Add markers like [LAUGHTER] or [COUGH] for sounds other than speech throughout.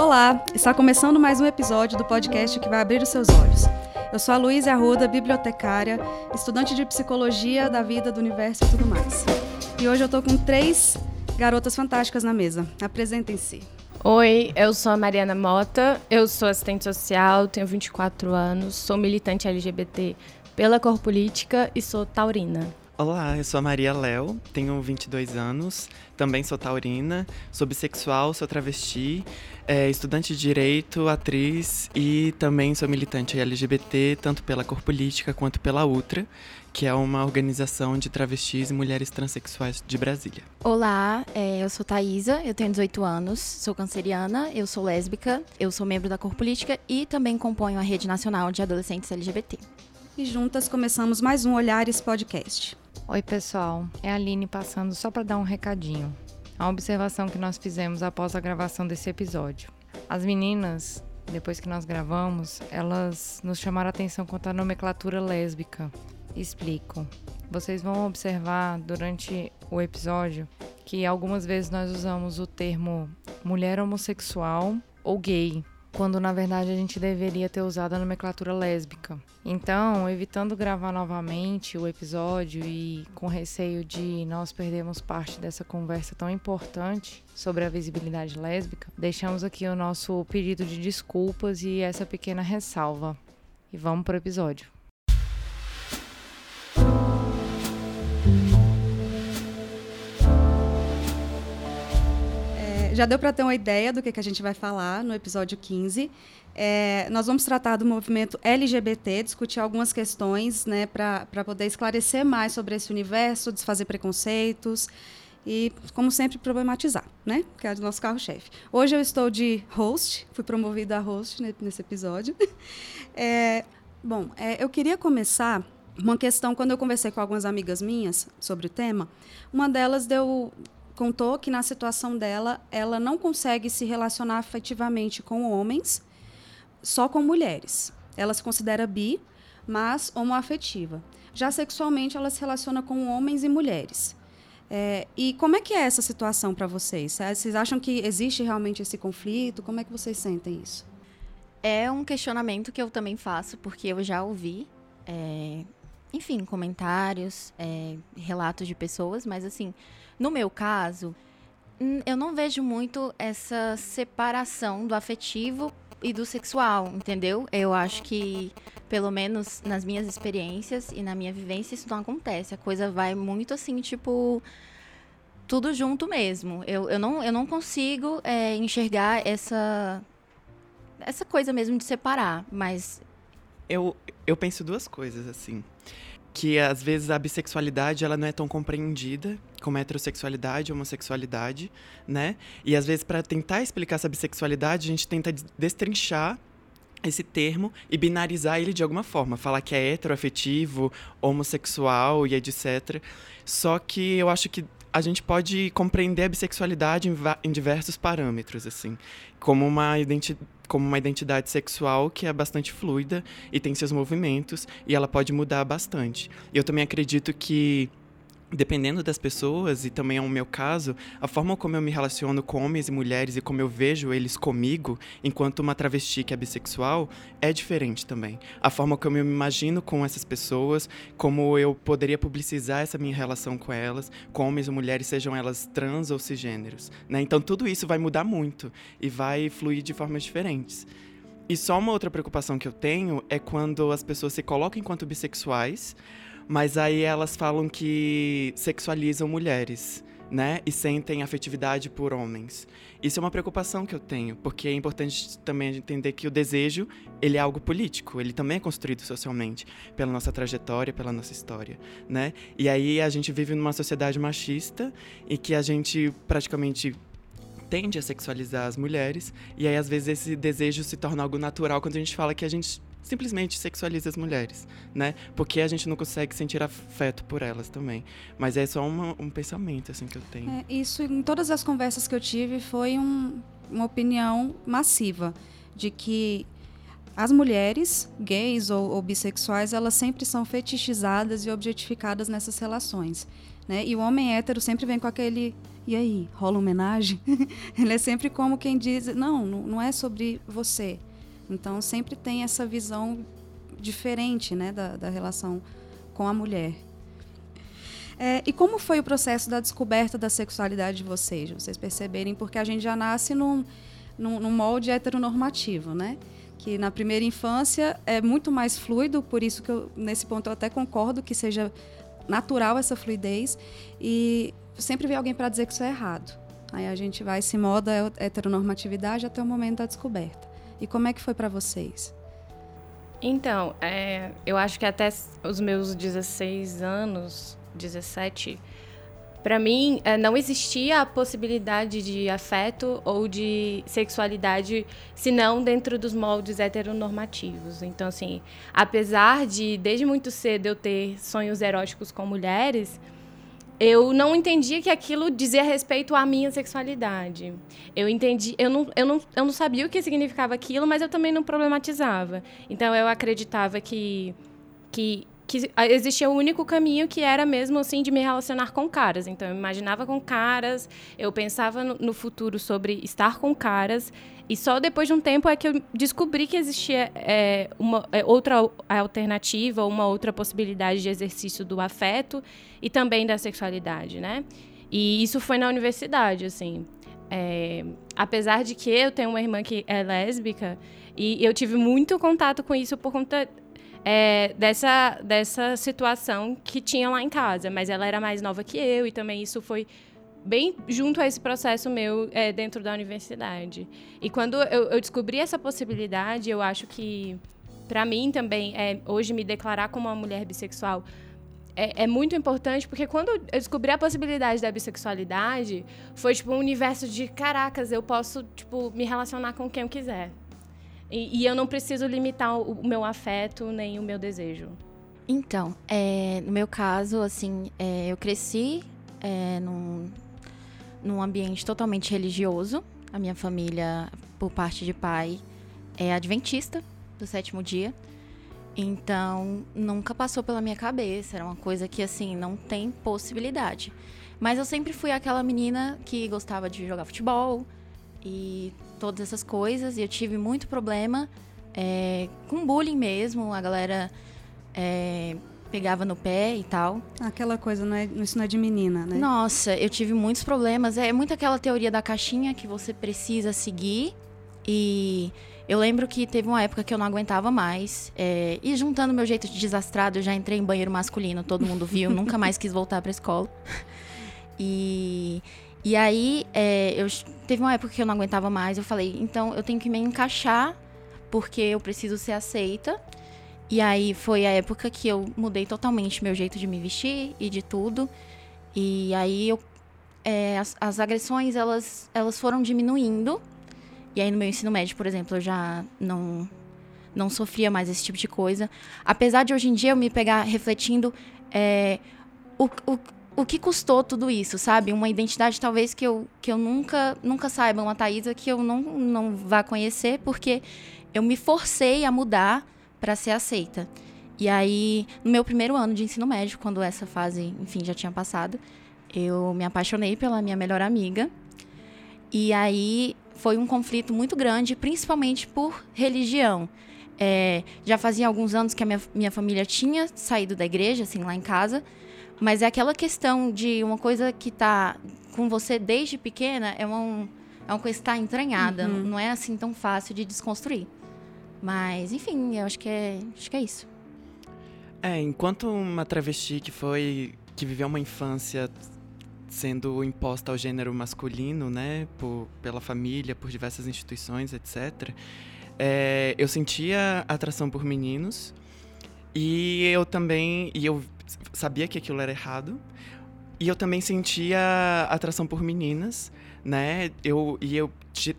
Olá, está começando mais um episódio do podcast que vai abrir os seus olhos. Eu sou a Luísa Arruda, bibliotecária, estudante de psicologia da vida, do universo e tudo mais. E hoje eu estou com três garotas fantásticas na mesa. Apresentem-se. Oi, eu sou a Mariana Mota, eu sou assistente social, tenho 24 anos, sou militante LGBT pela cor política e sou taurina. Olá, eu sou a Maria Léo, tenho 22 anos, também sou taurina, sou bissexual, sou travesti, é, estudante de direito, atriz e também sou militante LGBT, tanto pela cor política quanto pela Ultra, que é uma organização de travestis e mulheres transexuais de Brasília. Olá, é, eu sou Thaisa, eu tenho 18 anos, sou canceriana, eu sou lésbica, eu sou membro da cor política e também componho a Rede Nacional de Adolescentes LGBT. E juntas começamos mais um Olhares Podcast. Oi, pessoal. É a Aline passando só para dar um recadinho. A observação que nós fizemos após a gravação desse episódio. As meninas, depois que nós gravamos, elas nos chamaram a atenção quanto à nomenclatura lésbica. Explico. Vocês vão observar durante o episódio que algumas vezes nós usamos o termo mulher homossexual ou gay quando na verdade a gente deveria ter usado a nomenclatura lésbica. Então, evitando gravar novamente o episódio e com receio de nós perdermos parte dessa conversa tão importante sobre a visibilidade lésbica, deixamos aqui o nosso pedido de desculpas e essa pequena ressalva. E vamos para o episódio. Já deu para ter uma ideia do que, que a gente vai falar no episódio 15. É, nós vamos tratar do movimento LGBT, discutir algumas questões né, para poder esclarecer mais sobre esse universo, desfazer preconceitos e, como sempre, problematizar, né? Que é o nosso carro-chefe. Hoje eu estou de host, fui promovida a host nesse episódio. [LAUGHS] É, bom, é, eu queria começar uma questão, quando eu conversei com algumas amigas minhas sobre o tema, uma delas deu contou que na situação dela, ela não consegue se relacionar afetivamente com homens, só com mulheres. Ela se considera bi, mas homoafetiva. Já sexualmente, ela se relaciona com homens e mulheres. É, e como é que é essa situação para vocês? É, vocês acham que existe realmente esse conflito? Como é que vocês sentem isso? É um questionamento que eu também faço, porque eu já ouvi, é, enfim, comentários, é, relatos de pessoas, mas assim, no meu caso, eu não vejo muito essa separação do afetivo e do sexual, entendeu? Eu acho que, pelo menos nas minhas experiências e na minha vivência, isso não acontece. A coisa vai muito assim, tipo. Tudo junto mesmo. Eu, eu, não, eu não consigo é, enxergar essa, essa coisa mesmo de separar, mas. Eu, eu penso duas coisas, assim que às vezes a bissexualidade ela não é tão compreendida como heterossexualidade, homossexualidade, né? E às vezes para tentar explicar essa bissexualidade, a gente tenta destrinchar esse termo e binarizar ele de alguma forma, falar que é heteroafetivo, homossexual e etc. Só que eu acho que a gente pode compreender a bissexualidade em, em diversos parâmetros, assim, como uma, identi como uma identidade sexual que é bastante fluida e tem seus movimentos e ela pode mudar bastante. Eu também acredito que dependendo das pessoas, e também é o meu caso, a forma como eu me relaciono com homens e mulheres e como eu vejo eles comigo, enquanto uma travesti que é bissexual, é diferente também. A forma como eu me imagino com essas pessoas, como eu poderia publicizar essa minha relação com elas, com homens ou mulheres, sejam elas trans ou cisgêneros. Né? Então tudo isso vai mudar muito e vai fluir de formas diferentes. E só uma outra preocupação que eu tenho é quando as pessoas se colocam enquanto bissexuais, mas aí elas falam que sexualizam mulheres, né? E sentem afetividade por homens. Isso é uma preocupação que eu tenho, porque é importante também entender que o desejo, ele é algo político, ele também é construído socialmente, pela nossa trajetória, pela nossa história, né? E aí a gente vive numa sociedade machista e que a gente praticamente tende a sexualizar as mulheres, e aí às vezes esse desejo se torna algo natural quando a gente fala que a gente simplesmente sexualiza as mulheres, né? Porque a gente não consegue sentir afeto por elas também. Mas é só uma, um pensamento assim que eu tenho. É, isso em todas as conversas que eu tive foi um, uma opinião massiva de que as mulheres gays ou, ou, bissexuais elas sempre são fetichizadas e objetificadas nessas relações, né? E o homem hétero sempre vem com aquele e aí, rola homenagem? [LAUGHS] ele é sempre como quem diz, não, não é sobre você. Então sempre tem essa visão diferente né, da, da relação com a mulher. É, e como foi o processo da descoberta da sexualidade de vocês? Vocês perceberem, porque a gente já nasce num, num, num molde heteronormativo, né? Que na primeira infância é muito mais fluido, por isso que eu, nesse ponto eu até concordo que seja natural essa fluidez. E sempre vem alguém para dizer que isso é errado. Aí a gente vai se moda heteronormatividade até o momento da descoberta. E como é que foi para vocês? Então, é, eu acho que até os meus 16 anos, 17, para mim é, não existia a possibilidade de afeto ou de sexualidade senão dentro dos moldes heteronormativos. Então, assim, apesar de desde muito cedo eu ter sonhos eróticos com mulheres, eu não entendia que aquilo dizia respeito à minha sexualidade. Eu entendi, eu não, eu não, eu não sabia o que significava aquilo, mas eu também não problematizava. Então eu acreditava que que que existia o um único caminho que era mesmo assim de me relacionar com caras. Então eu imaginava com caras, eu pensava no, no futuro sobre estar com caras e só depois de um tempo é que eu descobri que existia é, uma é, outra alternativa, uma outra possibilidade de exercício do afeto e também da sexualidade, né? E isso foi na universidade, assim. É, apesar de que eu tenho uma irmã que é lésbica e eu tive muito contato com isso por conta é, dessa, dessa situação que tinha lá em casa, mas ela era mais nova que eu e também isso foi bem junto a esse processo meu é, dentro da universidade. E quando eu, eu, descobri essa possibilidade, eu acho que, para mim também, é, hoje me declarar como uma mulher bissexual é, é, muito importante, porque quando eu descobri a possibilidade da bissexualidade, foi tipo um universo de caracas, eu posso tipo me relacionar com quem eu quiser. E, e eu não preciso limitar o, o, meu afeto nem o meu desejo. Então, é, no meu caso, assim, é, eu cresci é, num, num ambiente totalmente religioso. A minha família, por parte de pai, é adventista do sétimo dia. Então, nunca passou pela minha cabeça. Era uma coisa que, assim, não tem possibilidade. Mas eu sempre fui aquela menina que gostava de jogar futebol e todas essas coisas. E eu tive muito problema é, com bullying mesmo. A galera é, pegava no pé e tal. Aquela coisa, não é, isso não é de menina, né? Nossa, eu tive muitos problemas. É muito aquela teoria da caixinha que você precisa seguir. E eu lembro que teve uma época que eu não aguentava mais. É, e juntando meu jeito de desastrado, eu já entrei em banheiro masculino, todo mundo viu, [LAUGHS] nunca mais quis voltar pra escola. E, e aí, é, eu, teve uma época que eu não aguentava mais, eu falei, então eu tenho que me encaixar, porque eu preciso ser aceita. E aí foi a época que eu mudei totalmente meu jeito de me vestir e de tudo. E aí eu, é, as, as, agressões elas, elas foram diminuindo. E aí no meu ensino médio, por exemplo, eu já não não sofria mais esse tipo de coisa. Apesar de hoje em dia eu me pegar refletindo é, o, o, o que custou tudo isso, sabe? Uma identidade talvez que eu, que eu nunca, nunca saiba, uma Thaisa que eu não, não vá conhecer, porque eu me forcei a mudar para ser aceita. E aí, no meu primeiro ano de ensino médio, quando essa fase, enfim, já tinha passado, eu me apaixonei pela minha melhor amiga. E aí foi um conflito muito grande, principalmente por religião. É, já fazia alguns anos que a minha, minha família tinha saído da igreja, assim, lá em casa. Mas é aquela questão de uma coisa que tá com você desde pequena, é uma, é uma coisa que está entranhada. Uhum. Não é assim tão fácil de desconstruir. Mas, enfim, eu acho que é, acho que é isso. É, enquanto uma travesti que foi. que viveu uma infância sendo imposta ao gênero masculino, né, por, pela família, por diversas instituições, etc. É, eu sentia atração por meninos e eu também e eu sabia que aquilo era errado e eu também sentia atração por meninas, né? Eu e eu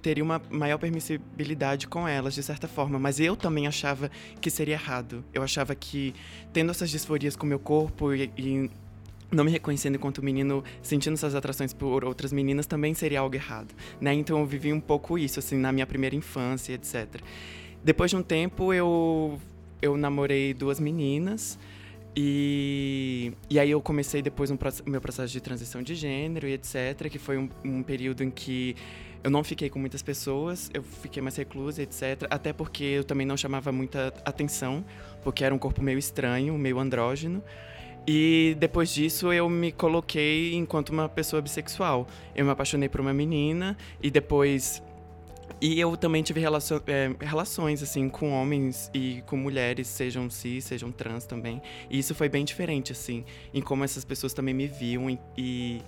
teria uma maior permissibilidade com elas, de certa forma. Mas eu também achava que seria errado. Eu achava que, tendo essas disforias com meu corpo e, e não me reconhecendo enquanto menino, sentindo essas atrações por outras meninas, também seria algo errado, né? Então eu vivi um pouco isso, assim, na minha primeira infância, etc. Depois de um tempo, eu, eu namorei duas meninas E, e aí eu comecei depois um meu processo de transição de gênero e etc, que foi um, um período em que eu não fiquei com muitas pessoas, eu fiquei mais reclusa, etc. Até porque eu também não chamava muita atenção, porque era um corpo meio estranho, meio andrógeno. E depois disso eu me coloquei enquanto uma pessoa bissexual. Eu me apaixonei por uma menina e depois e eu também tive relaço, é, relações, assim, com homens e com mulheres, sejam cis, sejam trans também. E isso foi bem diferente, assim, em como essas pessoas também me viam e, e,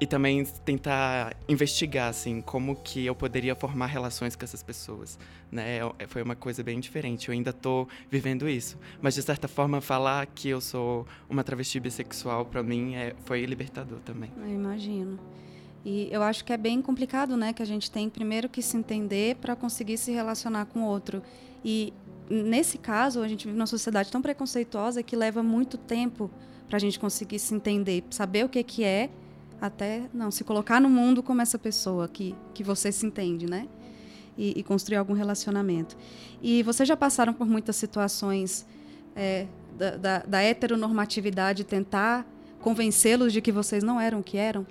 e também tentar investigar, assim, como que eu poderia formar relações com essas pessoas, né? É, foi uma coisa bem diferente. Eu ainda estou vivendo isso. Mas, de certa forma, falar que eu sou uma travesti bissexual, para mim, é, foi libertador também. Eu imagino. E eu acho que é bem complicado, né? Que a gente tem primeiro que se entender para conseguir se relacionar com o outro. E nesse caso, a gente vive numa sociedade tão preconceituosa que leva muito tempo para a gente conseguir se entender, saber o que, que é, até não se colocar no mundo como essa pessoa que, que você se entende, né? E, e construir algum relacionamento. E vocês já passaram por muitas situações é, da, da, da heteronormatividade tentar convencê-los de que vocês não eram o que eram?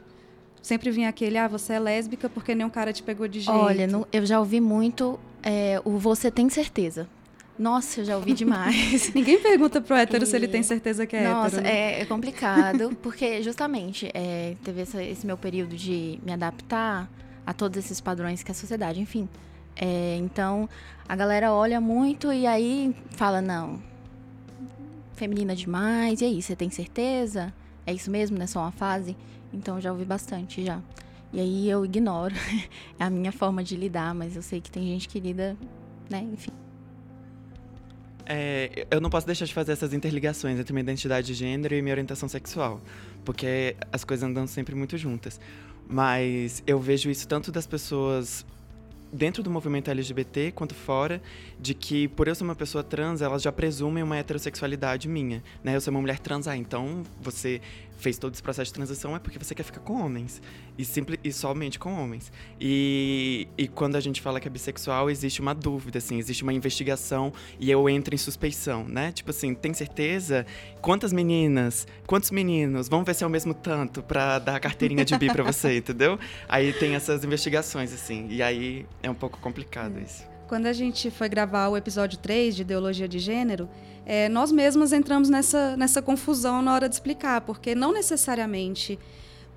Sempre vinha aquele, ah, você é lésbica porque nenhum cara te pegou de jeito. Olha, no, eu já ouvi muito é, o você tem certeza. Nossa, eu já ouvi demais. [LAUGHS] Ninguém pergunta pro hétero e... se ele tem certeza que é Nossa, hétero. Nossa, né? é, é, complicado, porque justamente é, teve essa, esse meu período de me adaptar a todos esses padrões que a sociedade, enfim. É, então, a galera olha muito e aí fala, não, feminina demais, e aí, você tem certeza? É isso mesmo, não é só uma fase? Então já ouvi bastante já. E aí eu ignoro. [LAUGHS] é a minha forma de lidar, mas eu sei que tem gente que lida, né, enfim. É, eu não posso deixar de fazer essas interligações entre minha identidade de gênero e minha orientação sexual, porque as coisas andam sempre muito juntas. Mas eu vejo isso tanto das pessoas dentro do movimento LGBT quanto fora, de que por eu ser uma pessoa trans, elas já presumem uma heterossexualidade minha, né? Eu sou uma mulher trans, ah, então você fez todo esse processo de transição é porque você quer ficar com homens. E, simples, e somente com homens. E, e quando a gente fala que é bissexual, existe uma dúvida, assim, existe uma investigação e eu entro em suspeição, né? Tipo assim, tem certeza? Quantas meninas? Quantos meninos? Vamos ver se é o mesmo tanto pra dar a carteirinha de bi pra você, [LAUGHS] entendeu? Aí tem essas investigações, assim. E aí é um pouco complicado isso. Quando a gente foi gravar o episódio 3 de Ideologia de Gênero, é, nós mesmas entramos nessa, nessa confusão na hora de explicar, porque não necessariamente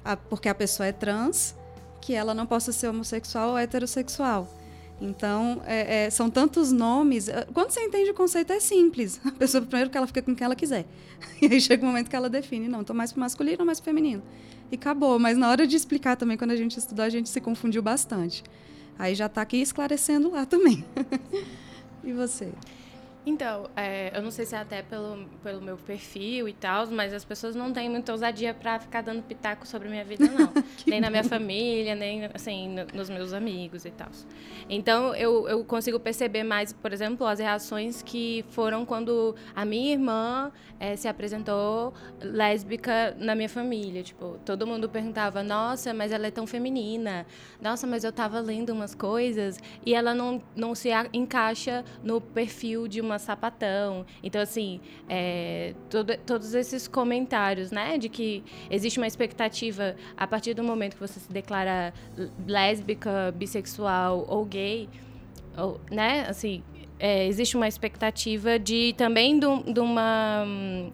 a, porque a pessoa é trans que ela não possa ser homossexual ou heterossexual. Então, é, é, são tantos nomes. É, quando você entende o conceito, é simples. A pessoa, primeiro, que ela fica com quem ela quiser. [LAUGHS] E aí chega o um momento que ela define: não, estou mais para masculino ou mais para feminino. E acabou. Mas na hora de explicar também, quando a gente estudou, a gente se confundiu bastante. Aí já está aqui esclarecendo lá também. [LAUGHS] e você? Então, é, eu não sei se é até pelo, pelo meu perfil e tal, mas as pessoas não têm muita ousadia para ficar dando pitaco sobre a minha vida, não. [LAUGHS] nem na minha família, nem assim, no, nos meus amigos e tal. Então, eu, eu consigo perceber mais, por exemplo, as reações que foram quando a minha irmã é, se apresentou lésbica na minha família. Tipo, todo mundo perguntava, nossa, mas ela é tão feminina. Nossa, mas eu estava lendo umas coisas e ela não, não se encaixa no perfil de uma uma sapatão. Então, assim, é, todo, todos esses comentários, né, de que existe uma expectativa a partir do momento que você se declara lésbica, bissexual ou gay, ou, né, assim, é, existe uma expectativa de também de, de, uma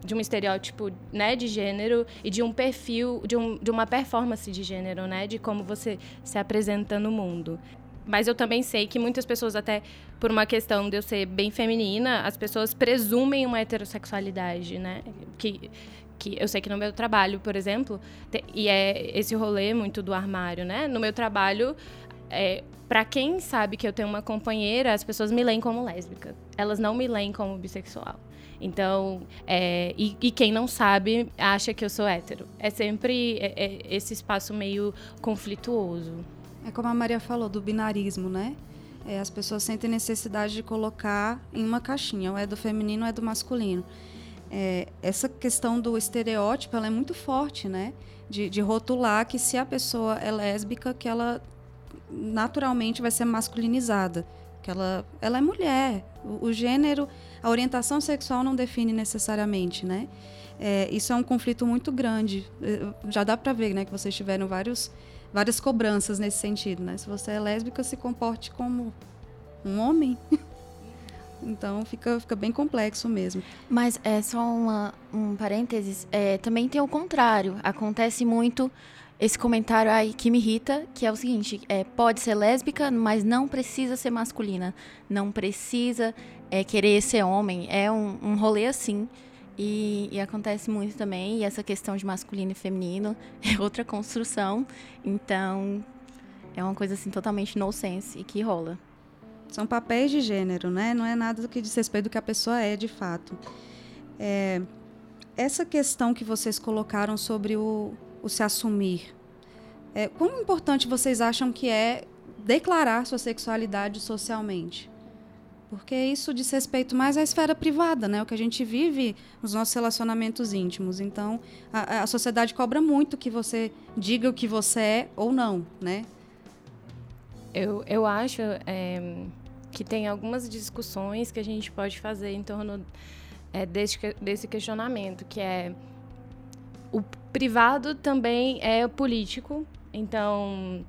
de um estereótipo né de gênero e de um perfil de, um, de uma performance de gênero né de como você se apresenta no mundo mas eu também sei que muitas pessoas, até por uma questão de eu ser bem feminina, as pessoas presumem uma heterossexualidade, né? Que, que eu sei que no meu trabalho, por exemplo, te, e é esse rolê muito do armário, né? No meu trabalho, é, para quem sabe que eu tenho uma companheira, as pessoas me leem como lésbica. Elas não me leem como bissexual. Então, é, e, e, quem não sabe acha que eu sou hétero. É sempre é, é esse espaço meio conflituoso. É como a Maria falou, do binarismo, né? É, as pessoas sentem necessidade de colocar em uma caixinha, ou é do feminino ou é do masculino. É, essa questão do estereótipo ela é muito forte, né? De, de, rotular que se a pessoa é lésbica, que ela naturalmente vai ser masculinizada. porque ela, ela é mulher. O, o gênero, a orientação sexual não define necessariamente, né? É, isso é um conflito muito grande. Já dá para ver, né, que vocês tiveram vários, várias cobranças nesse sentido, né? Se você é lésbica, se comporte como um homem. [LAUGHS] Então fica, fica bem complexo mesmo. Mas é só uma, um parênteses. É, também tem o contrário. Acontece muito esse comentário aí que me irrita, que é o seguinte: é, pode ser lésbica, mas não precisa ser masculina. Não precisa é, querer ser homem. É um, um rolê assim. E, e, acontece muito também. E essa questão de masculino e feminino [LAUGHS] é outra construção. Então, é uma coisa assim totalmente no sense e que rola. São papéis de gênero, né? Não é nada do que diz respeito do que a pessoa é de fato. É, essa questão que vocês colocaram sobre o, o se assumir, é, quão importante vocês acham que é declarar sua sexualidade socialmente? Porque isso diz respeito mais à esfera privada, né? O que a gente vive nos nossos relacionamentos íntimos. Então, a, a sociedade cobra muito que você diga o que você é ou não, né? Eu, eu acho é, que tem algumas discussões que a gente pode fazer em torno é, desse, desse questionamento, que é o privado também é político, então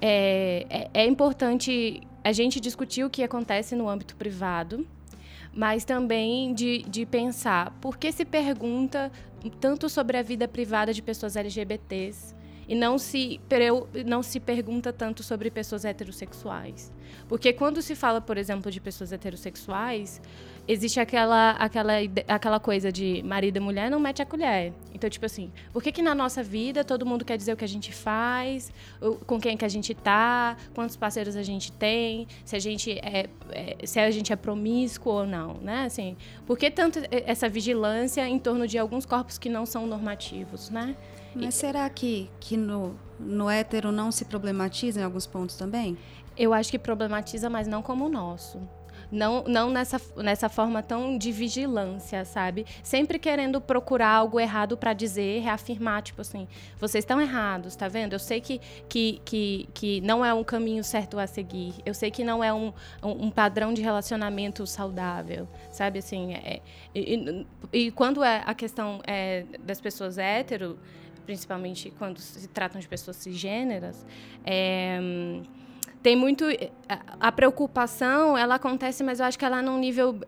é, é, é importante a gente discutir o que acontece no âmbito privado, mas também de, de pensar por que se pergunta tanto sobre a vida privada de pessoas LGBTs e não se, não se pergunta tanto sobre pessoas heterossexuais. Porque quando se fala, por exemplo, de pessoas heterossexuais, existe aquela, aquela, aquela coisa de marido e mulher não mete a colher. Então, tipo assim, por que, que na nossa vida todo mundo quer dizer o que a gente faz, com quem que a gente tá, quantos parceiros a gente tem, se a gente é, é se a gente é promíscuo ou não, né? Assim, por que tanto essa vigilância em torno de alguns corpos que não são normativos, né? Mas e, será que, que no, no hétero não se problematiza em alguns pontos também? Eu acho que problematiza, mas não como o nosso não, não nessa, nessa forma tão de vigilância, sabe? Sempre querendo procurar algo errado para dizer, reafirmar, tipo assim, vocês estão errados, tá vendo? Eu sei que, que, que, que não é um caminho certo a seguir, eu sei que não é um, um, um padrão de relacionamento saudável, sabe? Assim, é, e, e, quando é a questão é, das pessoas hétero, principalmente quando se tratam de pessoas cisgêneras, é, tem muito a, a, preocupação ela acontece mas eu acho que ela é num nível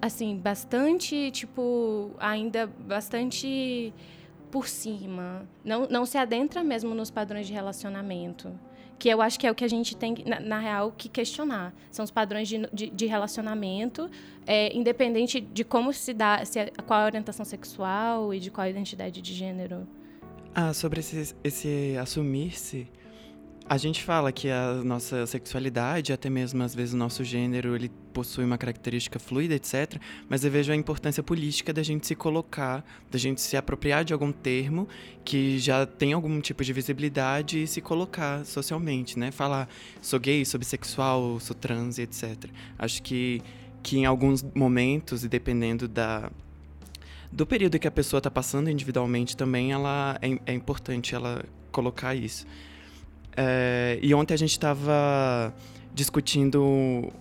assim bastante tipo ainda bastante por cima. Não, não se adentra mesmo nos padrões de relacionamento que eu acho que é o que a gente tem na, na real que questionar. São os padrões de, de, de relacionamento é, independente de como se dá se é, qual a orientação sexual e de qual a identidade de gênero. Ah sobre esse, esse assumir-se a gente fala que a nossa sexualidade, até mesmo às vezes o nosso gênero, ele possui uma característica fluida, etc. Mas eu vejo a importância política da gente se colocar, da gente se apropriar de algum termo que já tem algum tipo de visibilidade e se colocar socialmente, né? Falar, sou gay, sou bissexual, sou trans, etc. Acho que, que em alguns momentos, e dependendo da, do período que a pessoa está passando individualmente também, ela é, é importante ela colocar isso. É, e ontem a gente estava discutindo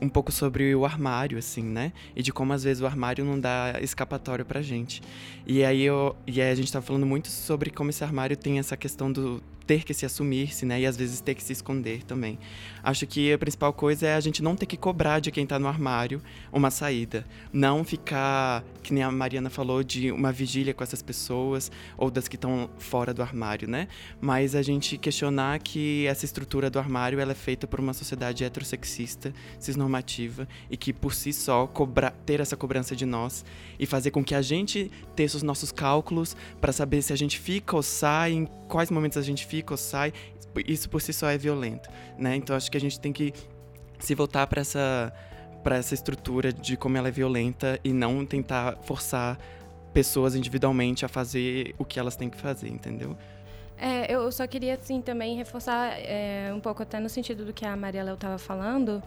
um pouco sobre o armário, assim, né? E de como às vezes o armário não dá escapatório pra gente. E aí, eu, e aí a gente estava falando muito sobre como esse armário tem essa questão do ter que se assumir-se, né? E às vezes ter que se esconder também. Acho que a principal coisa é a gente não ter que cobrar de quem está no armário uma saída. Não ficar, que nem a Mariana falou, de uma vigília com essas pessoas ou das que estão fora do armário, né? Mas a gente questionar que essa estrutura do armário ela é feita por uma sociedade heterossexista, cisnormativa e que por si só cobra, ter essa cobrança de nós e fazer com que a gente teça os nossos cálculos para saber se a gente fica ou sai, em quais momentos a gente fica fica ou sai, isso por si só é violento, né? Então acho que a gente tem que se voltar para essa para essa estrutura de como ela é violenta e não tentar forçar pessoas individualmente a fazer o que elas têm que fazer, entendeu? É, eu só queria assim também reforçar é, um pouco até no sentido do que a Maria Léo estava falando.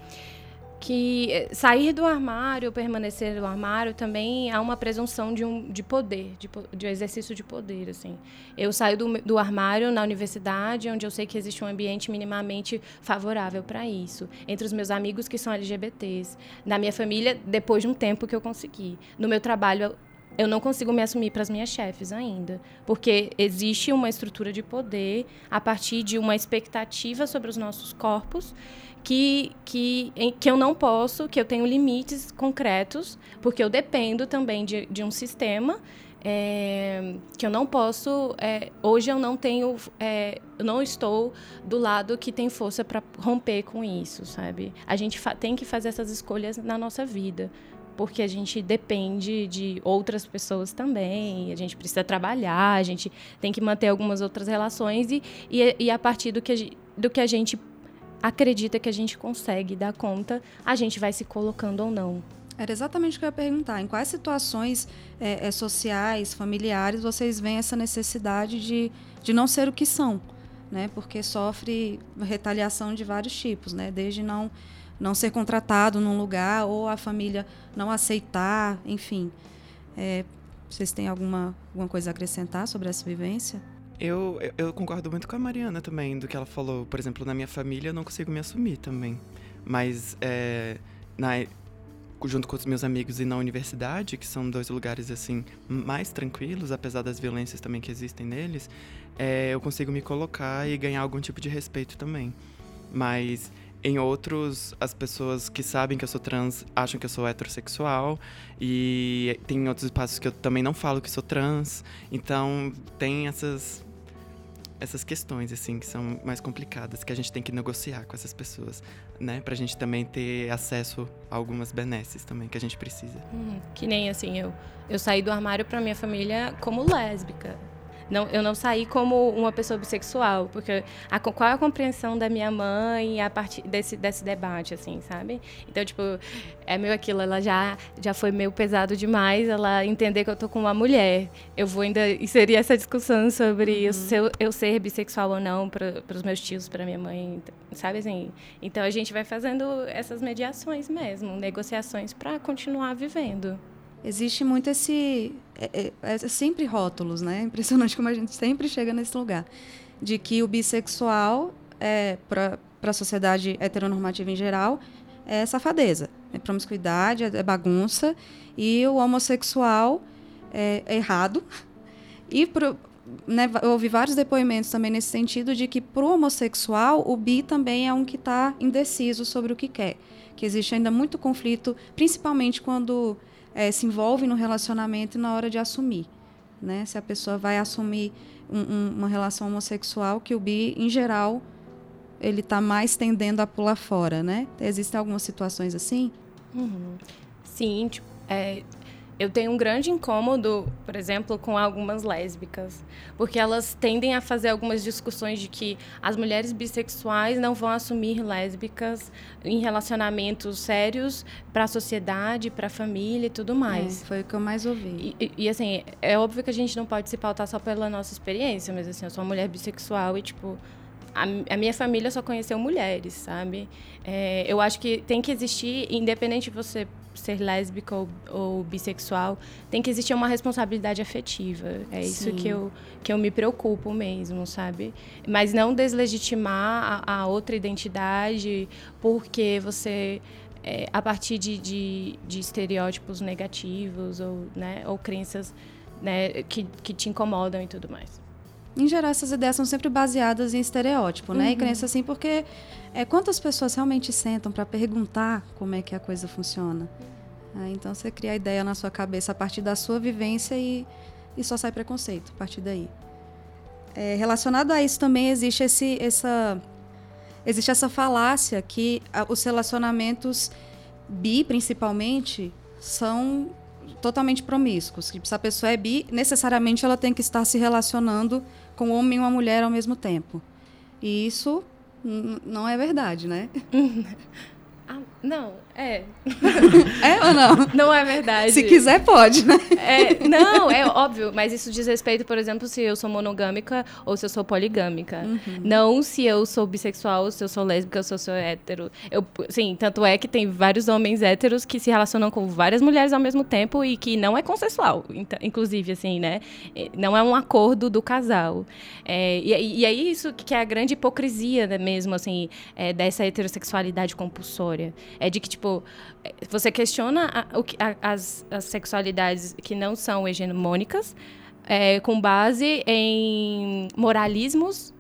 Que eh, sair do armário, permanecer no armário, também há uma presunção de, um, de poder, de, de um exercício de poder, assim. Eu saio do, do armário na universidade, onde eu sei que existe um ambiente minimamente favorável para isso. Entre os meus amigos que são LGBTs. Na minha família, depois de um tempo que eu consegui. No meu trabalho, eu não consigo me assumir para as minhas chefes ainda, porque existe uma estrutura de poder a partir de uma expectativa sobre os nossos corpos que, que, em, que eu não posso, que eu tenho limites concretos, porque eu dependo também de, de um sistema é, que eu não posso. É, hoje eu não tenho. É, eu não estou do lado que tem força para romper com isso, sabe? A gente tem que fazer essas escolhas na nossa vida. Porque a gente depende de outras pessoas também, a gente precisa trabalhar, a gente tem que manter algumas outras relações, e, e, e a partir do que a, do que a gente acredita que a gente consegue dar conta, a gente vai se colocando ou não. Era exatamente o que eu ia perguntar. Em quais situações é, é, sociais, familiares, vocês veem essa necessidade de, de não ser o que são? Né? Porque sofre retaliação de vários tipos, né? desde não, não ser contratado num lugar ou a família não aceitar, enfim. É, vocês têm alguma, alguma coisa a acrescentar sobre essa vivência? Eu, eu concordo muito com a Mariana também, do que ela falou. Por exemplo, na minha família eu não consigo me assumir também. Mas é, na, junto com os meus amigos e na universidade, que são dois lugares assim mais tranquilos, apesar das violências também que existem neles, é, eu consigo me colocar e ganhar algum tipo de respeito também. Mas em outros, as pessoas que sabem que eu sou trans acham que eu sou heterossexual. E tem outros espaços que eu também não falo que sou trans. Então, tem essas essas questões, assim, que são mais complicadas, que a gente tem que negociar com essas pessoas, né? Pra gente também ter acesso a algumas benesses também que a gente precisa. Hum, que nem, assim, eu, eu saí do armário pra minha família como lésbica. Não, eu não saí como uma pessoa bissexual, porque a, qual é a compreensão da minha mãe a partir desse, desse debate, assim, sabe? Então, tipo, é meio aquilo, ela já, já foi meio pesado demais, ela entender que eu tô com uma mulher. Eu vou ainda inserir essa discussão sobre uhum. eu, eu ser bissexual ou não para os meus tios, para minha mãe, sabe assim? Então, a gente vai fazendo essas mediações mesmo, negociações para continuar vivendo existe muito esse. É, é, é, sempre rótulos, né? [LAUGHS] Impressionante como a gente sempre chega nesse lugar. De que o bissexual, é, para a sociedade heteronormativa em geral, é safadeza, é promiscuidade, é, é bagunça. E o homossexual é errado. [LAUGHS] E pro, né, eu ouvi vários depoimentos também nesse sentido de que para o homossexual, o bi também é um que está indeciso sobre o que quer. Que existe ainda muito conflito, principalmente quando é, se envolve no relacionamento na hora de assumir. Né? Se a pessoa vai assumir um, um, uma relação homossexual, que o bi, em geral, ele está mais tendendo a pular fora, né? Existem algumas situações assim? Uhum. Sim, tipo, é, eu tenho um grande incômodo, por exemplo, com algumas lésbicas, porque elas tendem a fazer algumas discussões de que as mulheres bissexuais não vão assumir lésbicas em relacionamentos sérios para a sociedade, para a família e tudo mais. É, foi o que eu mais ouvi. E, e, assim, é óbvio que a gente não pode se pautar só pela nossa experiência, mas assim, eu sou uma mulher bissexual e tipo a, a, minha família só conheceu mulheres, sabe? É, eu acho que tem que existir, independente de você ser lésbica ou, ou, bissexual, tem que existir uma responsabilidade afetiva. É Sim. isso que eu, que eu me preocupo mesmo, sabe? Mas não deslegitimar a, a outra identidade porque você é, a partir de, de, de, estereótipos negativos ou, né, ou crenças né, que, que te incomodam e tudo mais em geral, essas ideias são sempre baseadas em estereótipo, né? Uhum. E crença assim, porque é, quantas pessoas realmente sentam para perguntar como é que a coisa funciona? É, então, você cria a ideia na sua cabeça a partir da sua vivência e, e só sai preconceito a partir daí. É, relacionado a isso também existe esse, essa, existe essa falácia que a, os relacionamentos bi, principalmente, são totalmente promíscuos. Se a pessoa é bi, necessariamente ela tem que estar se relacionando com um homem e uma mulher ao mesmo tempo. E isso não é verdade, né? [LAUGHS] ah, Não, é. [LAUGHS] é ou não? Não é verdade. Se quiser, pode, né? É, não, é óbvio, mas isso diz respeito, por exemplo, se eu sou monogâmica ou se eu sou poligâmica. Uhum. Não se eu sou bissexual, se eu sou lésbica, ou se eu sou hétero. Eu, sim, tanto é que tem vários homens héteros que se relacionam com várias mulheres ao mesmo tempo e que não é consensual, inclusive, assim, né? Não é um acordo do casal. É, e, e aí é isso que é a grande hipocrisia né, mesmo, assim, é, dessa heterossexualidade compulsória. É de que, tipo, você questiona a, a, as, as sexualidades que não são hegemônicas é, com base em moralismos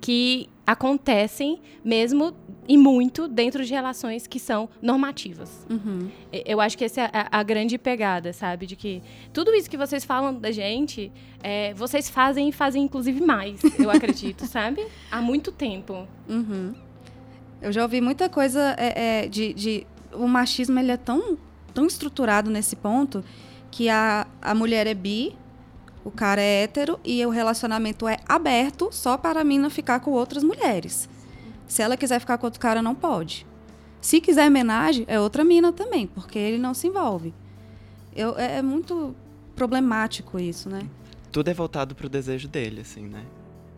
que acontecem mesmo e muito dentro de relações que são normativas. Uhum. Eu acho que essa é a, a, grande pegada, sabe? De que tudo isso que vocês falam da gente, é, vocês fazem e fazem inclusive mais, eu acredito, [LAUGHS] sabe? Há muito tempo. Uhum. Eu já ouvi muita coisa é, é, de, de, O machismo ele é tão, tão estruturado nesse ponto que a, a mulher é bi, o cara é hétero e o relacionamento é aberto só para a mina ficar com outras mulheres. Se ela quiser ficar com outro cara, não pode. Se quiser homenagem, é outra mina também, porque ele não se envolve. Eu, é, é muito problemático isso, né? Tudo é voltado para o desejo dele, assim, né?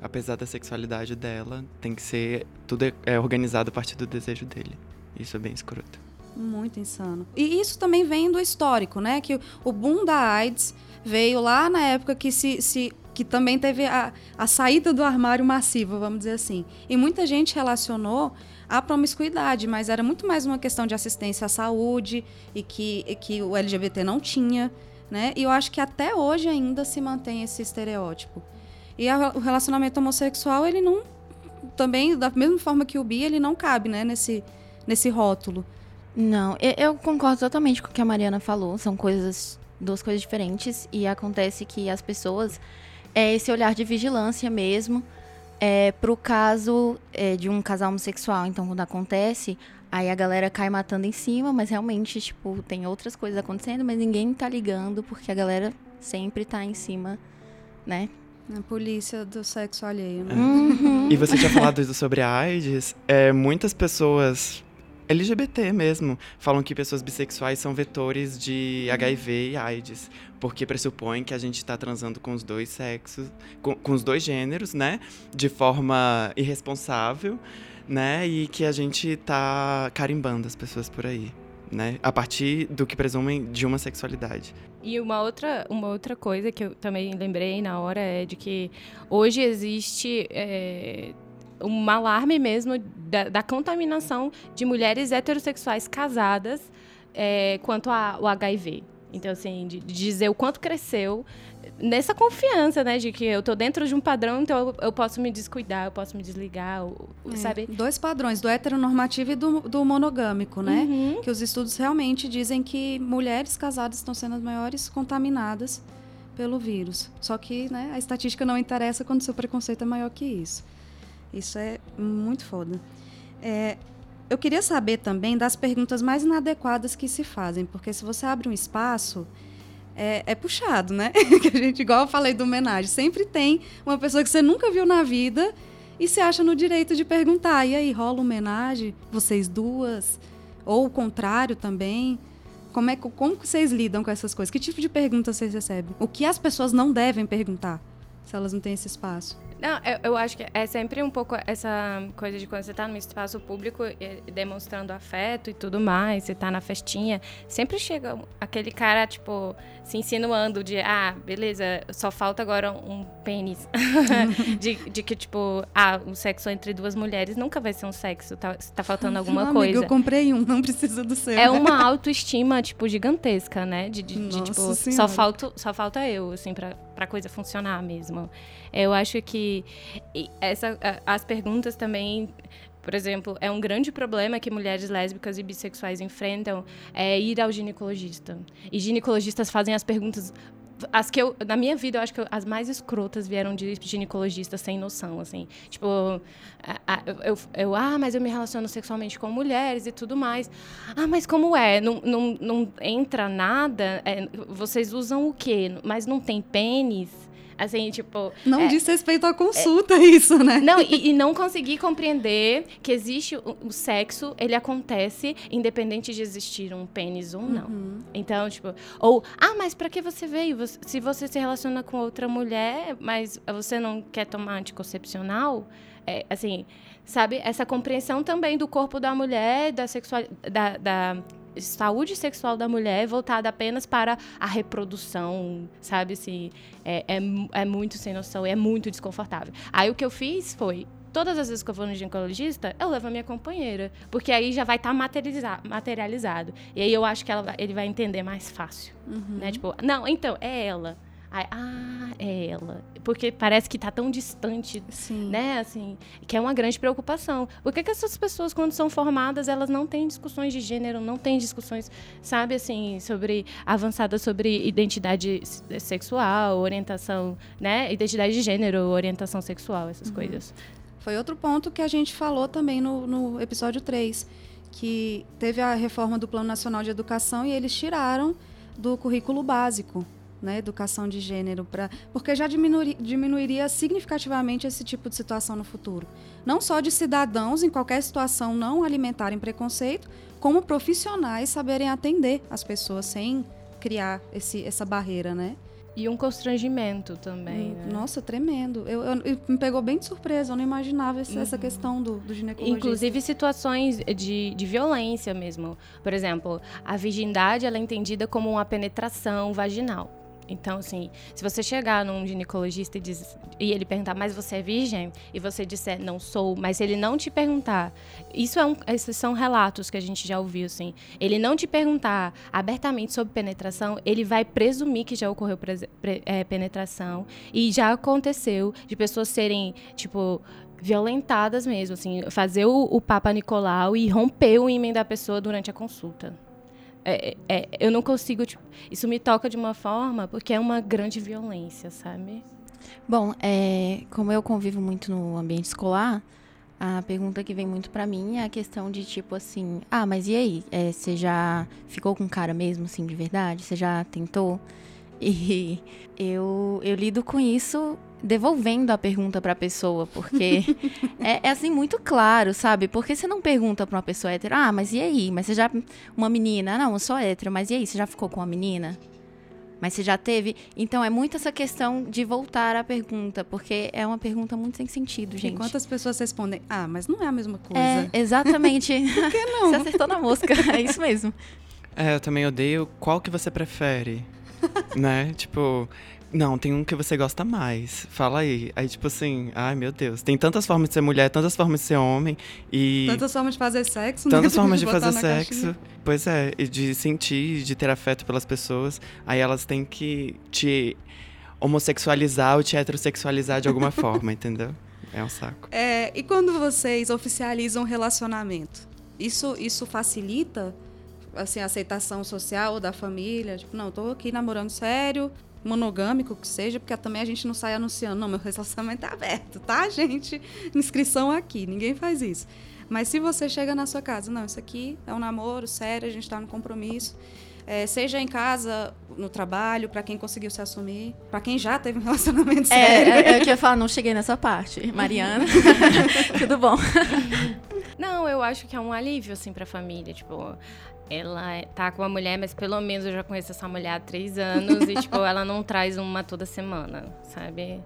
Apesar da sexualidade dela, tem que ser. Tudo é, é organizado a partir do desejo dele. Isso é bem escroto. Muito insano. E isso também vem do histórico, né? Que o boom da AIDS veio lá na época que se, se que também teve a, a saída do armário massiva, vamos dizer assim. E muita gente relacionou a promiscuidade, mas era muito mais uma questão de assistência à saúde e que, e que o LGBT não tinha, né? E eu acho que até hoje ainda se mantém esse estereótipo. E a, o relacionamento homossexual, ele não. Também, da mesma forma que o bi, ele não cabe, né, nesse, nesse rótulo. Não, eu concordo totalmente com o que a Mariana falou. São coisas, duas coisas diferentes. E acontece que as pessoas. É esse olhar de vigilância mesmo. É, pro caso é, de um casal homossexual. Então, quando acontece, aí a galera cai matando em cima, mas realmente, tipo, tem outras coisas acontecendo, mas ninguém tá ligando, porque a galera sempre tá em cima, né? A polícia do sexo alheio, né? Uhum. E você tinha falado sobre a AIDS. É, muitas pessoas LGBT mesmo falam que pessoas bissexuais são vetores de HIV e AIDS, porque pressupõe que a gente está transando com os dois sexos, com, com, os dois gêneros, né, de forma irresponsável, né, e que a gente está carimbando as pessoas por aí né? A partir do que presumem de uma sexualidade. E uma outra, uma outra coisa que eu também lembrei na hora é de que hoje existe é, um alarme mesmo da, da, contaminação de mulheres heterossexuais casadas é, quanto ao HIV. Então, assim, de, de dizer o quanto cresceu nessa confiança, né? De que eu tô dentro de um padrão, então eu, eu posso me descuidar, eu posso me desligar, é, sabe? Dois padrões, do heteronormativo e do, do monogâmico, né? Uhum. Que os estudos realmente dizem que mulheres casadas estão sendo as maiores contaminadas pelo vírus. Só que né, a estatística não interessa quando seu preconceito é maior que isso. Isso é muito foda. É, eu queria saber também das perguntas mais inadequadas que se fazem, porque se você abre um espaço é, é puxado, né? [LAUGHS] que a gente, igual eu falei do homenagem, sempre tem uma pessoa que você nunca viu na vida e se acha no direito de perguntar. E aí, rola homenagem? Vocês duas? Ou o contrário também? Como, é, como vocês lidam com essas coisas? Que tipo de pergunta vocês recebem? O que as pessoas não devem perguntar se elas não têm esse espaço? Não, eu, eu, acho que é sempre um pouco essa coisa de quando você está no espaço público demonstrando afeto e tudo mais, você está na festinha, sempre chega aquele cara, tipo, se insinuando de, ah, beleza, só falta agora um pênis. [LAUGHS] de, de, que, tipo, ah, o sexo entre duas mulheres nunca vai ser um sexo, tá, tá faltando [LAUGHS] alguma não, coisa. Amiga, eu comprei um, não precisa do seu. É uma autoestima, tipo, gigantesca, né? De, de, de tipo, só falta, só falta eu, assim, pra, pra coisa funcionar mesmo. Eu acho que essa, as perguntas também por exemplo, é um grande problema que mulheres lésbicas e bissexuais enfrentam é ir ao ginecologista. E ginecologistas fazem as perguntas as que eu, na minha vida, eu acho que as mais escrotas vieram de ginecologistas sem noção, assim. Tipo, eu, eu, ah, mas eu me relaciono sexualmente com mulheres e tudo mais. Ah, mas como é? Não, não, não entra nada? É, vocês usam o quê? Mas não tem pênis? Assim, tipo. Não é, diz respeito à consulta, é, [LAUGHS] isso, né? Não, e, e, não conseguir compreender que existe o, o, sexo, ele acontece independente de existir um pênis ou não. Uhum. Então, tipo, ou, ah, mas para que você veio? Você, se você se relaciona com outra mulher, mas você não quer tomar anticoncepcional, é, assim, sabe? Essa compreensão também do corpo da mulher, da sexualidade, da, da saúde sexual da mulher voltada apenas para a reprodução, sabe? Assim, é, é, é muito sem noção, é muito desconfortável. Aí o que eu fiz foi, todas as vezes que eu vou no ginecologista, eu levo a minha companheira. Porque aí já vai estar tá materializado. E aí eu acho que ela, ele vai entender mais fácil. Uhum. Né? Tipo, não, então, é ela. Aí, ah, é ela. Porque parece que está tão distante, Sim. né? Assim, que é uma grande preocupação. Por que, que essas pessoas, quando são formadas, elas não têm discussões de gênero, não têm discussões, sabe, assim, sobre avançadas sobre identidade sexual, orientação, né? Identidade de gênero, orientação sexual, essas uhum. coisas. Foi outro ponto que a gente falou também no, no episódio 3, que teve a reforma do Plano Nacional de Educação e eles tiraram do currículo básico né, educação de gênero, pra, porque já diminuiria, diminuiria significativamente esse tipo de situação no futuro. Não só de cidadãos, em qualquer situação, não alimentarem preconceito, como profissionais saberem atender as pessoas sem criar esse, essa barreira, né? E um constrangimento também, hum, né? Nossa, tremendo. Eu, eu, me pegou bem de surpresa, eu não imaginava esse, uhum. essa questão do, do ginecologista. Inclusive situações de, de violência mesmo. Por exemplo, a virgindade ela é entendida como uma penetração vaginal. Então, assim, se você chegar num ginecologista e, diz, e, ele perguntar, mas você é virgem? E você disser, não sou, mas ele não te perguntar, isso é um, esses são relatos que a gente já ouviu, assim. Ele não te perguntar abertamente sobre penetração, ele vai presumir que já ocorreu pre, pre, é, penetração. E já aconteceu de pessoas serem, tipo, violentadas mesmo, assim, fazer o, o Papa Nicolau e romper o ímã da pessoa durante a consulta. É, é, eu não consigo. Tipo, isso me toca de uma forma porque é uma grande violência, sabe? Bom, é, como eu convivo muito no ambiente escolar, a pergunta que vem muito para mim é a questão de tipo assim: ah, mas e aí? É, você já ficou com cara mesmo, assim, de verdade? Você já tentou? [LAUGHS] E eu, eu lido com isso devolvendo a pergunta para a pessoa, porque [LAUGHS] é, é, assim muito claro, sabe? Porque você não pergunta para uma pessoa hétero, ah, mas e aí? Mas você já uma menina, não, eu sou hétero, mas e aí? Você já ficou com uma menina? Mas você já teve? Então é muito essa questão de voltar à pergunta, porque é uma pergunta muito sem sentido, gente. E quantas pessoas respondem, ah, mas não é a mesma coisa. É, exatamente. [LAUGHS] Por que não? [LAUGHS] Você acertou na mosca, é isso mesmo. É, eu também odeio qual que você prefere. né? Tipo, não, tem um que você gosta mais. Fala aí. Aí, tipo assim, ai meu Deus, tem tantas formas de ser mulher, tantas formas de ser homem e. Tantas formas de fazer sexo, né? Tantas [LAUGHS] formas de, fazer sexo. Caixinha. Pois é, e de sentir, de ter afeto pelas pessoas. Aí elas têm que te homossexualizar ou te heterossexualizar de alguma [LAUGHS] forma, entendeu? É um saco. É, e quando vocês oficializam relacionamento, isso, isso facilita assim, a aceitação social da família? Tipo, não, tô aqui namorando sério, monogâmico que seja, porque também a gente não sai anunciando, não, meu relacionamento é aberto, tá, [LAUGHS] gente? Inscrição aqui, ninguém faz isso. Mas se você chega na sua casa, não, isso aqui é um namoro sério, a gente está no compromisso, é, seja em casa, no trabalho, para quem conseguiu se assumir, para quem já teve um [LAUGHS] relacionamento é, sério. É, é, eu queria falar, não cheguei nessa parte. Mariana, [LAUGHS] tudo bom? Não, eu acho que é um alívio, assim, para a família. Tipo, ela tá com uma mulher, mas pelo menos eu já conheço essa mulher há três anos e, tipo, ela não traz uma toda semana, sabe?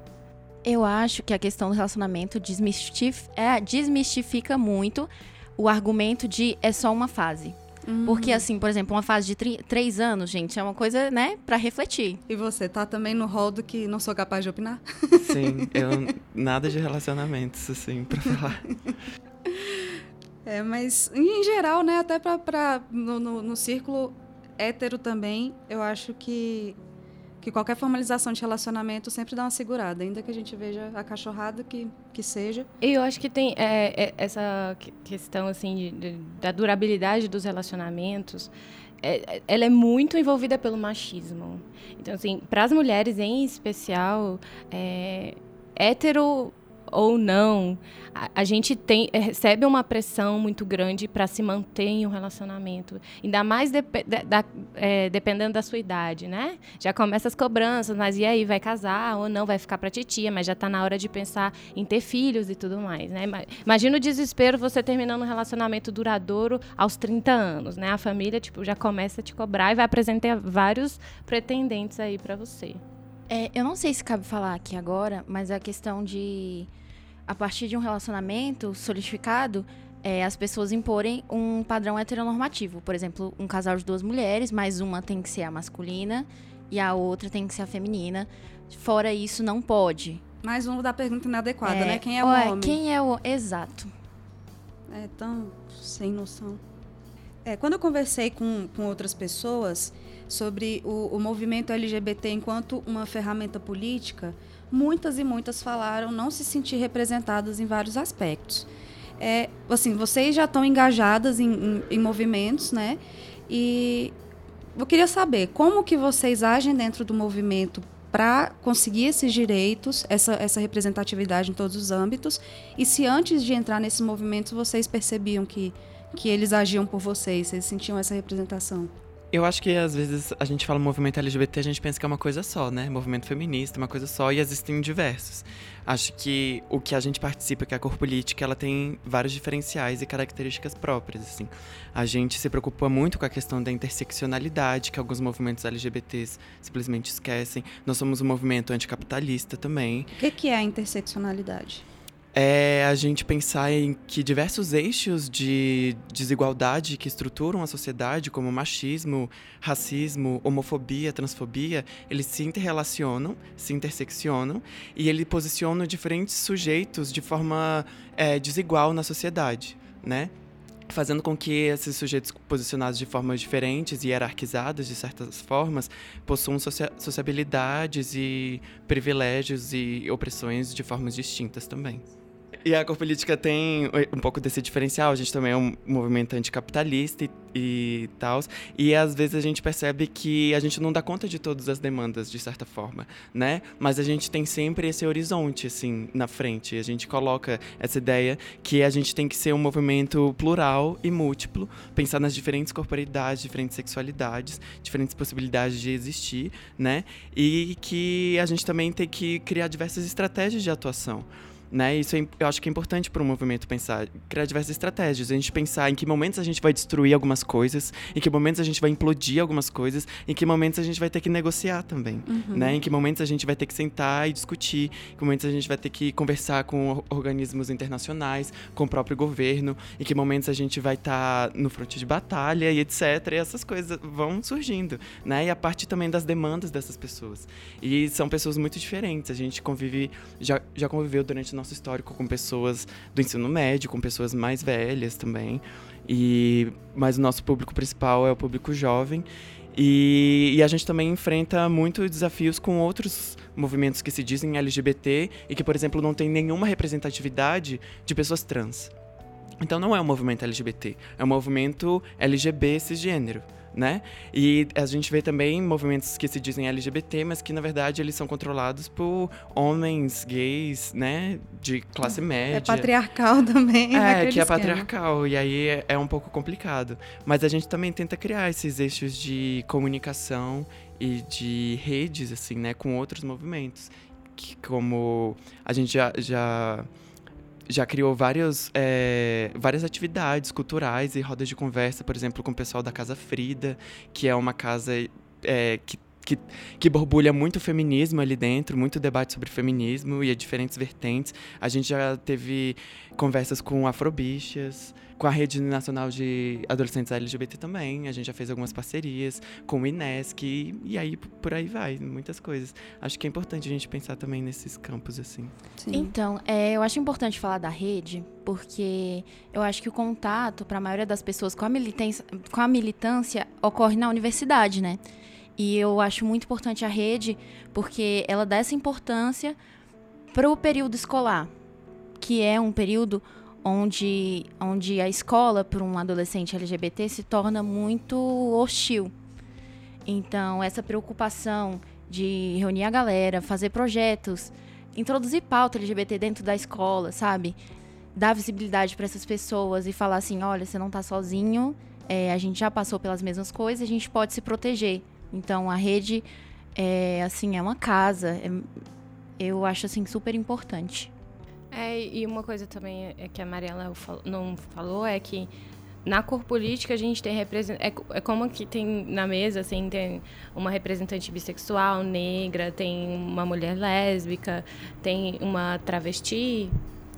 Eu acho que a questão do relacionamento desmistif é, desmistifica muito o argumento de é só uma fase. Uhum. Porque, assim, por exemplo, uma fase de três anos, gente, é uma coisa, né, para refletir. E você tá também no rol do que não sou capaz de opinar? Sim, eu nada de relacionamentos, assim, pra [LAUGHS] falar. É, mas em geral, né, até pra no, no, no, círculo hétero também, eu acho que, que qualquer formalização de relacionamento sempre dá uma segurada, ainda que a gente veja a cachorrada que, que seja. E eu acho que tem é, é, essa questão assim de, de, da durabilidade dos relacionamentos. É, ela é muito envolvida pelo machismo. Então, assim, para as mulheres em especial, é, hétero ou não, a, a gente tem, eh, recebe uma pressão muito grande para se manter em um relacionamento. Ainda mais de, de, da, é, dependendo da sua idade, né? Já começa as cobranças, mas e aí, vai casar ou não? Vai ficar para titia, mas já está na hora de pensar em ter filhos e tudo mais, né? Imagina o desespero você terminando um relacionamento duradouro aos 30 anos, né? A família, tipo, já começa a te cobrar e vai apresentar vários pretendentes aí para você. É, eu não sei se cabe falar aqui agora, mas a questão de a partir de um relacionamento solidificado, é, as pessoas imporem um padrão heteronormativo. Por exemplo, um casal de duas mulheres, mas uma tem que ser a masculina e a outra tem que ser a feminina. Fora isso, não pode. Mais um da pergunta inadequada, é, né? Quem é o é, homem? Quem é o. Exato. É tão sem noção. É, quando eu conversei com, com outras pessoas sobre o, o movimento LGBT enquanto uma ferramenta política, muitas e muitas falaram não se sentir representadas em vários aspectos. É, assim, vocês já estão engajadas em, em, em movimentos, né? E eu queria saber como que vocês agem dentro do movimento para conseguir esses direitos, essa, essa representatividade em todos os âmbitos, e se antes de entrar nesses movimentos vocês percebiam que, que eles agiam por vocês, vocês sentiam essa representação? Eu acho que às vezes a gente fala movimento LGBT, a gente pensa que é uma coisa só, né? Movimento feminista, uma coisa só, e existem diversos. Acho que o que a gente participa, que é a cor política, ela tem vários diferenciais e características próprias, assim. A gente se preocupa muito com a questão da interseccionalidade, que alguns movimentos LGBTs simplesmente esquecem. Nós somos um movimento anticapitalista também. O que, que é a interseccionalidade? É a gente pensar em que diversos eixos de desigualdade que estruturam a sociedade, como machismo, racismo, homofobia, transfobia, eles se interrelacionam, se interseccionam e ele posiciona diferentes sujeitos de forma é, desigual na sociedade, né? fazendo com que esses sujeitos posicionados de formas diferentes e hierarquizadas de certas formas possuam sociabilidades e privilégios e opressões de formas distintas também. E a cor política tem um pouco desse diferencial. A gente também é um movimento anticapitalista e, e tal. E às vezes a gente percebe que a gente não dá conta de todas as demandas, de certa forma, né? Mas a gente tem sempre esse horizonte, assim, na frente. A gente coloca essa ideia que a gente tem que ser um movimento plural e múltiplo, pensar nas diferentes corporidades, diferentes sexualidades, diferentes possibilidades de existir, né? E que a gente também tem que criar diversas estratégias de atuação. Né? Isso é, eu acho que é importante para o movimento pensar, criar diversas estratégias, a gente pensar em que momentos a gente vai destruir algumas coisas, em que momentos a gente vai implodir algumas coisas, em que momentos a gente vai ter que negociar também, uhum. né? Em que momentos a gente vai ter que sentar e discutir, em que momentos a gente vai ter que conversar com organismos internacionais, com o próprio governo, em que momentos a gente vai estar tá no fronte de batalha e etc. E essas coisas vão surgindo, né? E a parte também das demandas dessas pessoas. E são pessoas muito diferentes. A gente convive, já, já conviveu durante o nosso histórico com pessoas do ensino médio, com pessoas mais velhas também. E mas o nosso público principal é o público jovem. E, e, a gente também enfrenta muitos desafios com outros movimentos que se dizem LGBT e que, por exemplo, não tem nenhuma representatividade de pessoas trans. Então não é um movimento LGBT, é um movimento LGB cisgênero né? E a gente vê também movimentos que se dizem LGBT, mas que na verdade eles são controlados por homens gays, né? De classe é média. É patriarcal [LAUGHS] também. É, que é patriarcal. E aí é, é um pouco complicado. Mas a gente também tenta criar esses eixos de comunicação e de redes, assim, né? Com outros movimentos. Que, como a gente já, já já criou vários, é, várias atividades culturais e rodas de conversa, por exemplo, com o pessoal da Casa Frida, que é uma casa é, que que, que borbulha muito feminismo ali dentro, muito debate sobre feminismo e as diferentes vertentes. A gente já teve conversas com afrobichas, com a Rede Nacional de Adolescentes LGBT também. A gente já fez algumas parcerias com o Inesc e, e aí por aí vai, muitas coisas. Acho que é importante a gente pensar também nesses campos assim. Sim. Então, é, eu acho importante falar da rede, porque eu acho que o contato para a maioria das pessoas com a militância, com a militância ocorre na universidade, né? E eu acho muito importante a rede, porque ela dá essa importância para o período escolar, que é um período onde, onde a escola para um adolescente LGBT se torna muito hostil. Então, essa preocupação de reunir a galera, fazer projetos introduzir pauta LGBT dentro da escola, sabe? Dar visibilidade para essas pessoas e falar assim, olha, você não tá sozinho, é, a gente já passou pelas mesmas coisas, a gente pode se proteger. Então a rede é assim, é uma casa. É, eu acho assim super importante. É, e uma coisa também é que a Mariela não falou é que na cor política a gente tem é, é como que tem na mesa assim tem uma representante bissexual negra tem uma mulher lésbica tem uma travesti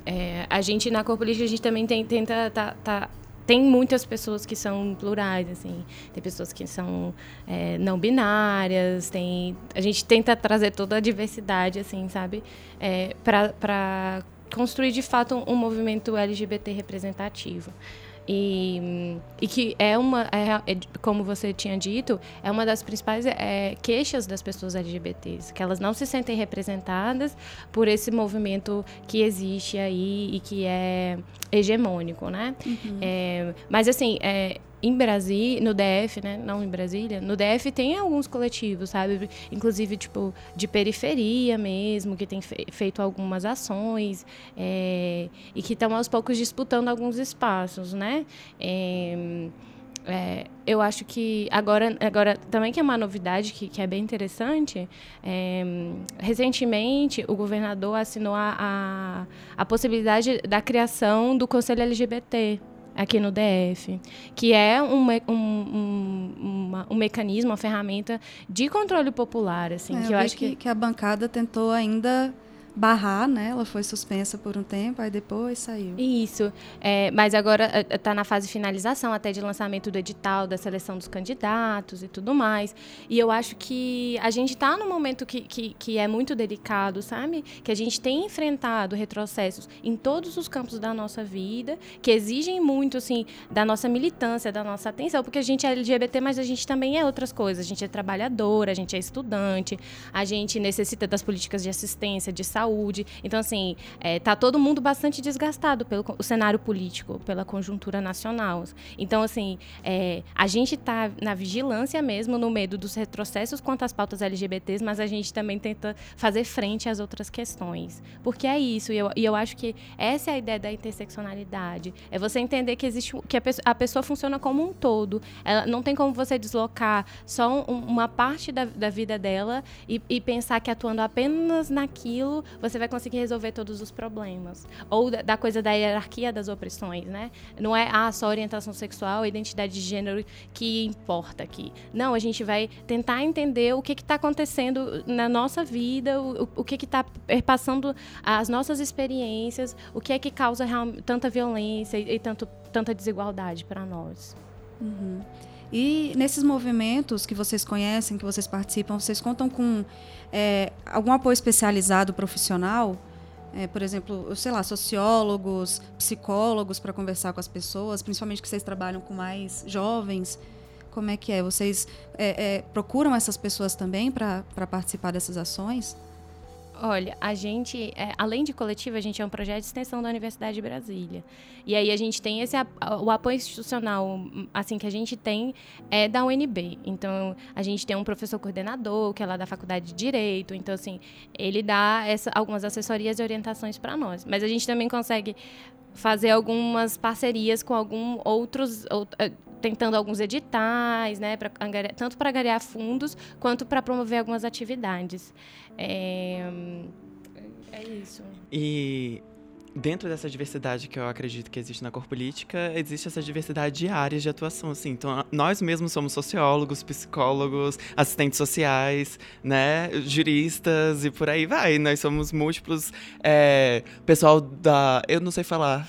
é, a gente na cor política a gente também tem, tenta tá, tá, tem muitas pessoas que são plurais assim. Tem pessoas que são é, não binárias tem a gente tenta trazer toda a diversidade assim sabe? É, para construir de fato um, um movimento LGBT representativo e, e que é uma, é, é, como você tinha dito, é uma das principais é, queixas das pessoas LGBTs, que elas não se sentem representadas por esse movimento que existe aí e que é hegemônico, né? Uhum. É, mas assim, é, em Brasília, no DF, né? Não em Brasília, no DF tem alguns coletivos, sabe? Inclusive, tipo, de periferia mesmo, que tem feito algumas ações é, e que estão aos poucos disputando alguns espaços, né? É, é, eu acho que agora, agora também que é uma novidade que, que é bem interessante, é, recentemente o governador assinou a, a, a possibilidade da criação do Conselho LGBT, aqui no DF, que é um, um, um, uma, um mecanismo, uma ferramenta de controle popular, assim, é, que eu, eu acho que... que a bancada tentou ainda barrar, né? Ela foi suspensa por um tempo, aí depois saiu. Isso. É, mas agora está é, na fase de finalização, até de lançamento do edital, da seleção dos candidatos e tudo mais. E eu acho que a gente está num momento que, que, que, é muito delicado, sabe? Que a gente tem enfrentado retrocessos em todos os campos da nossa vida, que exigem muito, assim, da nossa militância, da nossa atenção, porque a gente é LGBT, mas a gente também é outras coisas. A gente é trabalhadora, a gente é estudante, a gente necessita das políticas de assistência, de saúde saúde. Então, assim, é, tá todo mundo bastante desgastado pelo cenário político, pela conjuntura nacional. Então, assim, é, a gente está na vigilância mesmo, no medo dos retrocessos quanto às pautas LGBTs, mas a gente também tenta fazer frente às outras questões. Porque é isso, e eu, e eu acho que essa é a ideia da interseccionalidade. É você entender que existe que a pessoa, a pessoa funciona como um todo. Ela, não tem como você deslocar só um, uma parte da, da vida dela e, e pensar que atuando apenas naquilo você vai conseguir resolver todos os problemas. Ou da, da coisa da hierarquia das opressões, né? Não é ah, só orientação sexual, identidade de gênero que importa aqui. Não, a gente vai tentar entender o que está acontecendo na nossa vida, o, o que está passando as nossas experiências, o que é que causa tanta violência e, e tanto, tanta desigualdade para nós. Uhum. E nesses movimentos que vocês conhecem, que vocês participam, vocês contam com é, algum apoio especializado profissional? É, por exemplo, sei lá, sociólogos, psicólogos para conversar com as pessoas, principalmente que vocês trabalham com mais jovens. Como é que é? Vocês é, é procuram essas pessoas também para participar dessas ações? Olha, a gente, é, além de coletivo, a gente é um projeto de extensão da Universidade de Brasília. E aí a gente tem esse o apoio institucional, assim que a gente tem é da UNB. Então a gente tem um professor coordenador que é lá da Faculdade de Direito. Então assim ele dá essa, algumas assessorias e orientações para nós. Mas a gente também consegue fazer algumas parcerias com alguns outros eh, tentando alguns editais, né, pra, tanto para ganhar fundos quanto para promover algumas atividades. É, é isso. E dentro dessa diversidade que eu acredito que existe na cor política, existe essa diversidade de áreas de atuação, assim. Então, nós mesmos somos sociólogos, psicólogos, assistentes sociais, né, juristas e por aí vai. Nós somos múltiplos, é, pessoal da, eu não sei falar.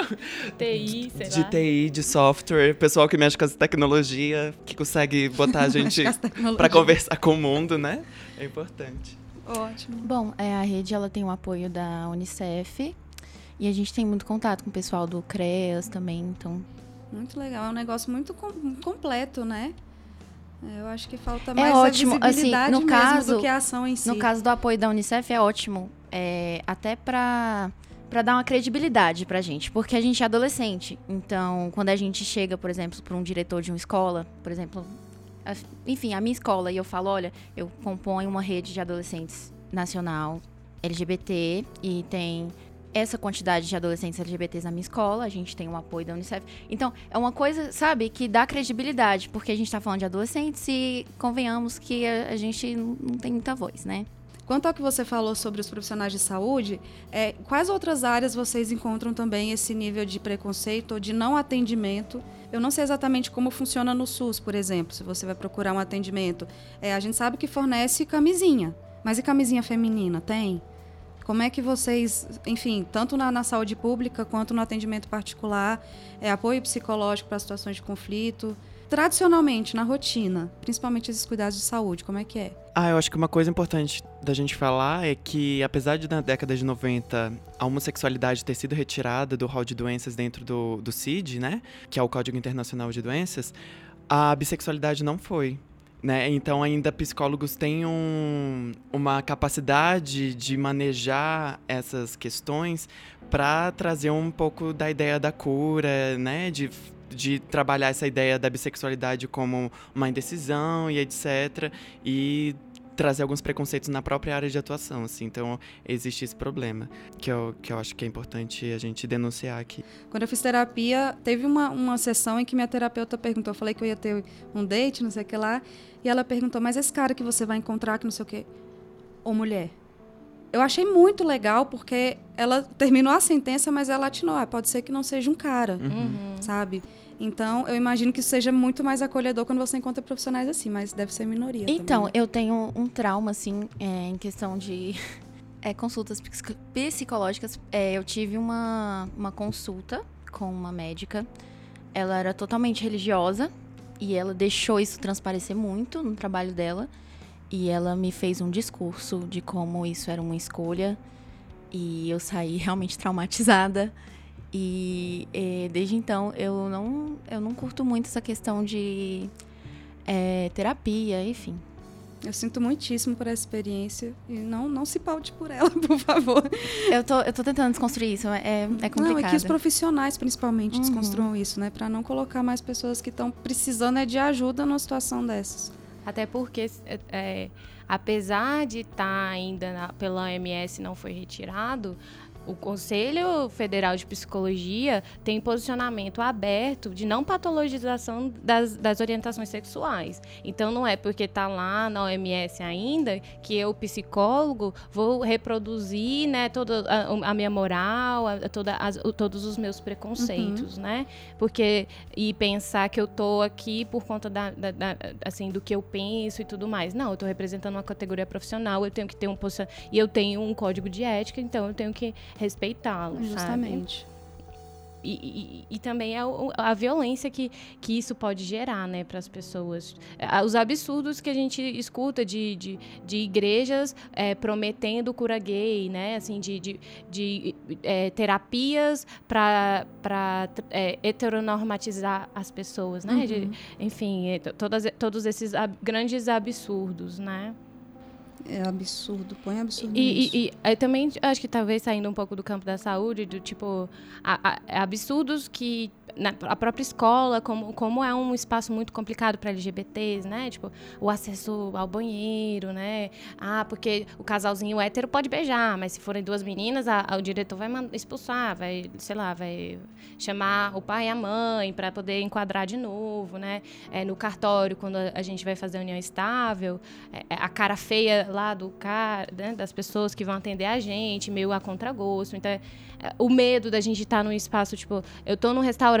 [LAUGHS] TI, [LAUGHS] sei de lá. TI, de software, pessoal que mexe com as tecnologia, que consegue botar a [LAUGHS] gente para conversar com o mundo, né? É importante. Ótimo. Bom, é, a rede ela tem o apoio da Unicef, e a gente tem muito contato com o pessoal do CREAS também, então. Muito legal, é um negócio muito com, completo, né? Eu acho que falta é mais é ótimo. assim, no caso, do que a ação em si. No caso do apoio da Unicef é ótimo, é, até para para dar uma credibilidade pra gente, porque a gente é adolescente. Então, quando a gente chega, por exemplo, para um diretor de uma escola, por exemplo, a, enfim, a minha escola, e eu falo, olha, eu componho uma rede de adolescentes nacional LGBT e tem essa quantidade de adolescentes LGBTs na minha escola, a gente tem o apoio da Unicef. Então, é uma coisa, sabe, que dá credibilidade, porque a gente está falando de adolescentes e convenhamos que a, a, gente não tem muita voz, né? Quanto ao que você falou sobre os profissionais de saúde, é, quais outras áreas vocês encontram também esse nível de preconceito ou de não atendimento? Eu não sei exatamente como funciona no SUS, por exemplo, se você vai procurar um atendimento. É, a gente sabe que fornece camisinha, mas e camisinha feminina? Tem? Como é que vocês, enfim, tanto na, na saúde pública quanto no atendimento particular, é, apoio psicológico para situações de conflito? Tradicionalmente, na rotina, principalmente esses cuidados de saúde, como é que é? Ah, eu acho que uma coisa importante da gente falar é que, apesar de na década de 90 a homossexualidade ter sido retirada do rol de doenças dentro do, do CID, né, que é o Código Internacional de Doenças, a bissexualidade não foi. Né? Então, ainda psicólogos têm um, uma capacidade de manejar essas questões para trazer um pouco da ideia da cura, né? de, de trabalhar essa ideia da bissexualidade como uma indecisão e etc. E trazer alguns preconceitos na própria área de atuação, assim. Então, existe esse problema, que eu, que eu acho que é importante a gente denunciar aqui. Quando eu fiz terapia, teve uma, uma sessão em que minha terapeuta perguntou, eu falei que eu ia ter um date, não sei o que lá, e ela perguntou, mas esse cara que você vai encontrar, que não sei o que, ou mulher? Eu achei muito legal, porque ela terminou a sentença, mas ela atinou, ah, pode ser que não seja um cara, uhum. sabe? Então, eu imagino que seja muito mais acolhedor quando você encontra profissionais assim, mas deve ser minoria. Então, também. eu tenho um trauma, assim, é, em questão de [LAUGHS] é, consultas psicológicas. É, eu tive uma, uma consulta com uma médica. Ela era totalmente religiosa e ela deixou isso transparecer muito no trabalho dela. E ela me fez um discurso de como isso era uma escolha. E eu saí [LAUGHS] realmente traumatizada. E, e, desde então eu não, eu não curto muito essa questão de é, terapia, enfim. Eu sinto muitíssimo por essa experiência e não, não se paute por ela, [LAUGHS] por favor. Eu tô, eu tô tentando desconstruir isso, é, é complicado. Não, é que os profissionais, principalmente, uhum. desconstruam isso, né? Para não colocar mais pessoas que estão precisando é de ajuda numa situação dessas. Até porque, é, apesar de estar tá ainda na, pela OMS não foi retirado, o Conselho Federal de Psicologia tem posicionamento aberto de não patologização das, das orientações sexuais. Então, não é porque está lá na OMS ainda que eu, psicólogo, vou reproduzir né, toda a, a minha moral, a, toda as, todos os meus preconceitos, uhum. né? Porque, e pensar que eu estou aqui por conta da, da, da, assim, do que eu penso e tudo mais. Não, eu estou representando uma categoria profissional, eu tenho que ter um e eu tenho um código de ética, então eu tenho que respeitá-lo. Justamente. E, e, e, também a, a, violência que, que isso pode gerar né, para as pessoas. Os absurdos que a gente escuta de, de, de igrejas é, prometendo cura gay, né, assim, de, de, de é, terapias para é, heteronormatizar as pessoas. Né, uhum. de, enfim, é, todas, todos esses ab grandes absurdos. Né? É absurdo, põe absurdo e. E, e, também acho que talvez saindo um pouco do campo da saúde, do tipo, a, a, absurdos que na a própria escola, como, como é um espaço muito complicado para LGBTs, né? Tipo, o acesso ao banheiro, né? Ah, porque o casalzinho hétero pode beijar, mas se forem duas meninas, a, a, o diretor vai expulsar, vai, sei lá, vai chamar o pai e a mãe para poder enquadrar de novo, né? É, no cartório, quando a, gente vai fazer a união estável, é, é, a cara feia lá do cara, né? das pessoas que vão atender a gente, meio a contragosto. Então, é, o medo da gente estar tá num espaço, tipo, eu estou num restaurante,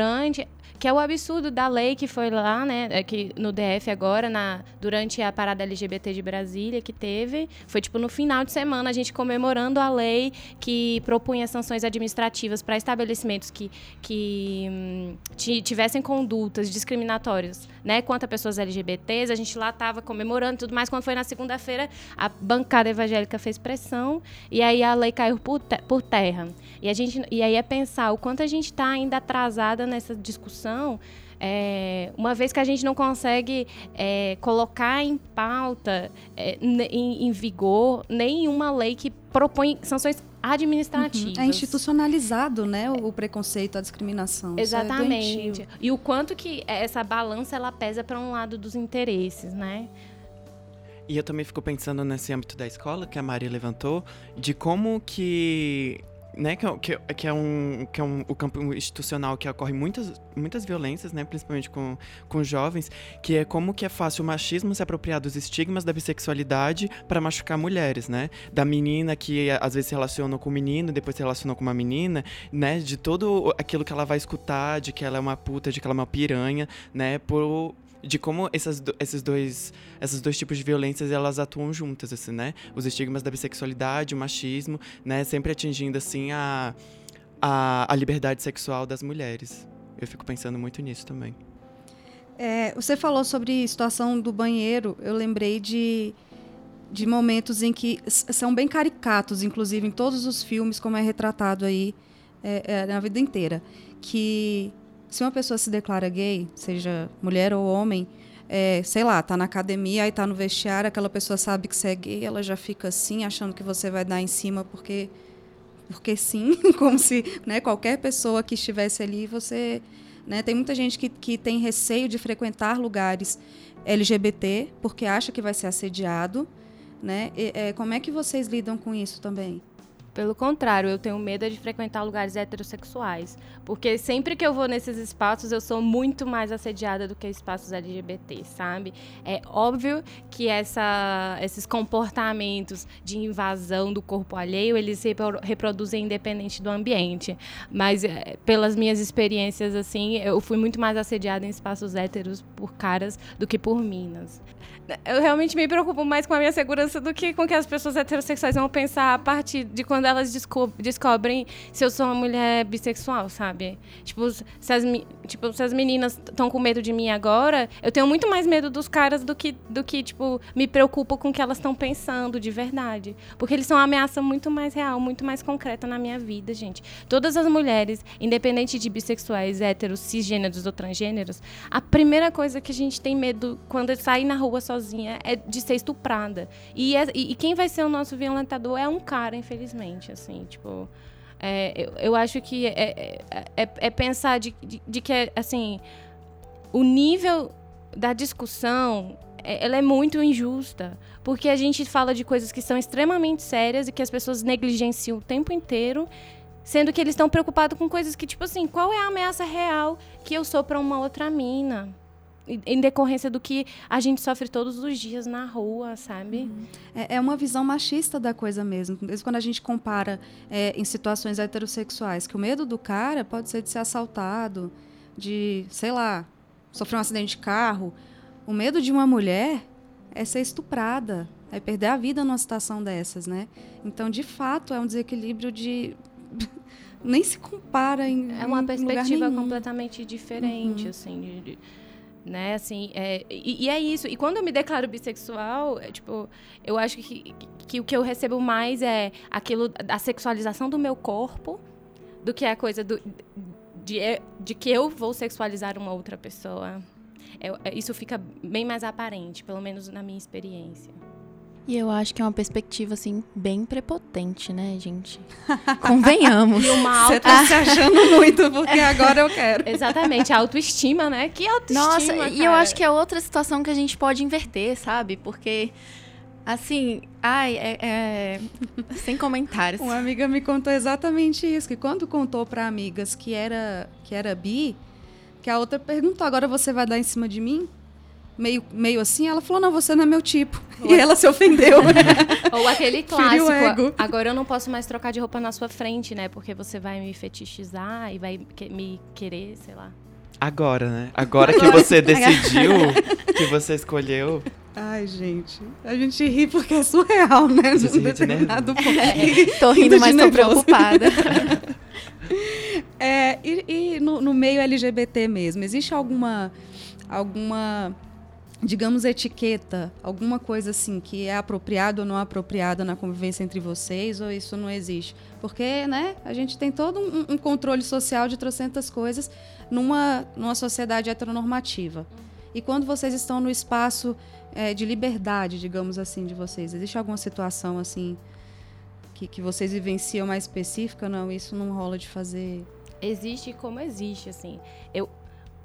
que é o absurdo da lei que foi lá, né, é que no DF agora, na, durante a parada LGBT de Brasília que teve, foi tipo no final de semana a gente comemorando a lei que propunha sanções administrativas para estabelecimentos que, que hum, tivessem condutas discriminatórias, né, quanto a pessoas LGBTs, a gente lá estava comemorando tudo mais, quando foi na segunda-feira, a bancada evangélica fez pressão e aí a lei caiu por, te por terra. E, a gente, e aí é pensar o quanto a gente está ainda atrasada nessa discussão, é, uma vez que a gente não consegue é, colocar em pauta, é, em, em, vigor, nenhuma lei que propõe sanções administrativas. Uhum. É institucionalizado, né, o, o preconceito, a discriminação. É Exatamente. e o quanto que essa balança ela pesa para um lado dos interesses, né? E eu também fico pensando nesse âmbito da escola que a Maria levantou, de como que né, que, é que, que, é um, que é um, o campo institucional que ocorre muitas, muitas violências, né, principalmente com, com jovens, que é como que é fácil o machismo se apropriar dos estigmas da bissexualidade para machucar mulheres, né? Da menina que às vezes se relaciona com o menino, depois se relaciona com uma menina, né? De todo aquilo que ela vai escutar, de que ela é uma puta, de que ela é uma piranha, né? Por de como essas, esses dois, esses dois tipos de violências elas atuam juntas, assim, né? Os estigmas da bissexualidade, o machismo, né? Sempre atingindo, assim, a, a, a liberdade sexual das mulheres. Eu fico pensando muito nisso também. É, você falou sobre situação do banheiro. Eu lembrei de, de momentos em que são bem caricatos, inclusive em todos os filmes, como é retratado aí é, é, na vida inteira. Que se uma pessoa se declara gay, seja mulher ou homem, é, sei lá, tá na academia, aí tá no vestiário, aquela pessoa sabe que você é gay, ela já fica assim, achando que você vai dar em cima porque porque sim, [LAUGHS] como se né, qualquer pessoa que estivesse ali, você. Né, tem muita gente que, que tem receio de frequentar lugares LGBT porque acha que vai ser assediado. Né? E, é, como é que vocês lidam com isso também? Pelo contrário, eu tenho medo de frequentar lugares heterossexuais. Porque sempre que eu vou nesses espaços, eu sou muito mais assediada do que espaços LGBT, sabe? É óbvio que essa, esses comportamentos de invasão do corpo alheio, eles reproduzem independente do ambiente. Mas é, pelas minhas experiências, assim, eu fui muito mais assediada em espaços héteros por caras do que por minas eu realmente me preocupo mais com a minha segurança do que com que as pessoas heterossexuais vão pensar a partir de quando elas desco descobrem se eu sou uma mulher bissexual, sabe? Tipo, se as, tipo, se as meninas estão com medo de mim agora, eu tenho muito mais medo dos caras do que, do que tipo, me preocupo com o que elas estão pensando de verdade. Porque eles são uma ameaça muito mais real, muito mais concreta na minha vida, gente. Todas as mulheres, independente de bissexuais, héteros, cisgêneros ou transgêneros, a primeira coisa que a gente tem medo quando sai na rua sozinho sozinha é de ser estuprada. E, é, e, quem vai ser o nosso violentador é um cara, infelizmente, assim, tipo... É, eu, eu, acho que é, é, é, é pensar de, de, de, que, assim, o nível da discussão, é, ela é muito injusta. Porque a gente fala de coisas que são extremamente sérias e que as pessoas negligenciam o tempo inteiro sendo que eles estão preocupados com coisas que, tipo assim, qual é a ameaça real que eu sou para uma outra mina? Em decorrência do que a gente sofre todos os dias na rua, sabe? Uhum. É, é, uma visão machista da coisa mesmo. Mesmo quando a gente compara é, em situações heterossexuais, que o medo do cara pode ser de ser assaltado, de, sei lá, sofrer um acidente de carro. O medo de uma mulher é ser estuprada, é perder a vida numa situação dessas, né? Então, de fato, é um desequilíbrio de [LAUGHS] nem se compara em é uma perspectiva completamente diferente, uhum. assim, de, de né, assim, é, e, e, é isso. E quando eu me declaro bissexual, é, tipo, eu acho que, que, o que eu recebo mais é aquilo da sexualização do meu corpo do que a coisa do, de, de que eu vou sexualizar uma outra pessoa. É, isso fica bem mais aparente, pelo menos na minha experiência. E eu acho que é uma perspectiva, assim, bem prepotente, né, gente? [LAUGHS] Convenhamos. e uma auto... Você tá se achando muito, porque agora eu quero. Exatamente, a autoestima, né? Que autoestima, Nossa, cara. e eu acho que é outra situação que a gente pode inverter, sabe? Porque, assim, ai, é, é... [LAUGHS] sem comentários. Uma amiga me contou exatamente isso, que quando contou para amigas que era, que era bi, que a outra perguntou, agora você vai dar em cima de mim? Meio, meio assim, ela falou: Não, você não é meu tipo. Ou [LAUGHS] e ela se ofendeu. [LAUGHS] Ou aquele [LAUGHS] clássico: Agora eu não posso mais trocar de roupa na sua frente, né? Porque você vai me fetichizar e vai me querer, sei lá. Agora, né? Agora que você decidiu, que você escolheu. Ai, gente. A gente ri porque é surreal, né? Você Num determinado ponto. É, tô rindo, mas tô preocupada. é, e, e no, no meio LGBT mesmo, existe alguma alguma digamos, etiqueta, alguma coisa assim que é apropriado ou não apropriada na convivência entre vocês, ou isso não existe? Porque, né, a gente tem todo um, um controle social de trocentas coisas numa, numa sociedade heteronormativa. E quando vocês estão no espaço é, de liberdade, digamos assim, de vocês, existe alguma situação assim que, que vocês vivenciam mais específica? Não, isso não rola de fazer. Existe como existe, assim. Eu,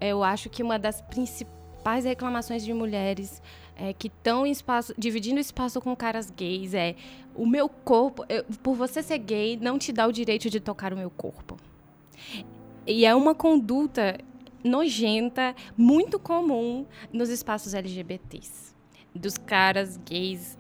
eu acho que uma das principais principais reclamações de mulheres é, que estão dividindo espaço com caras gays é o meu corpo, eu, por você ser gay, não te dá o direito de tocar o meu corpo. E é uma conduta nojenta, muito comum nos espaços LGBTs. Dos caras gays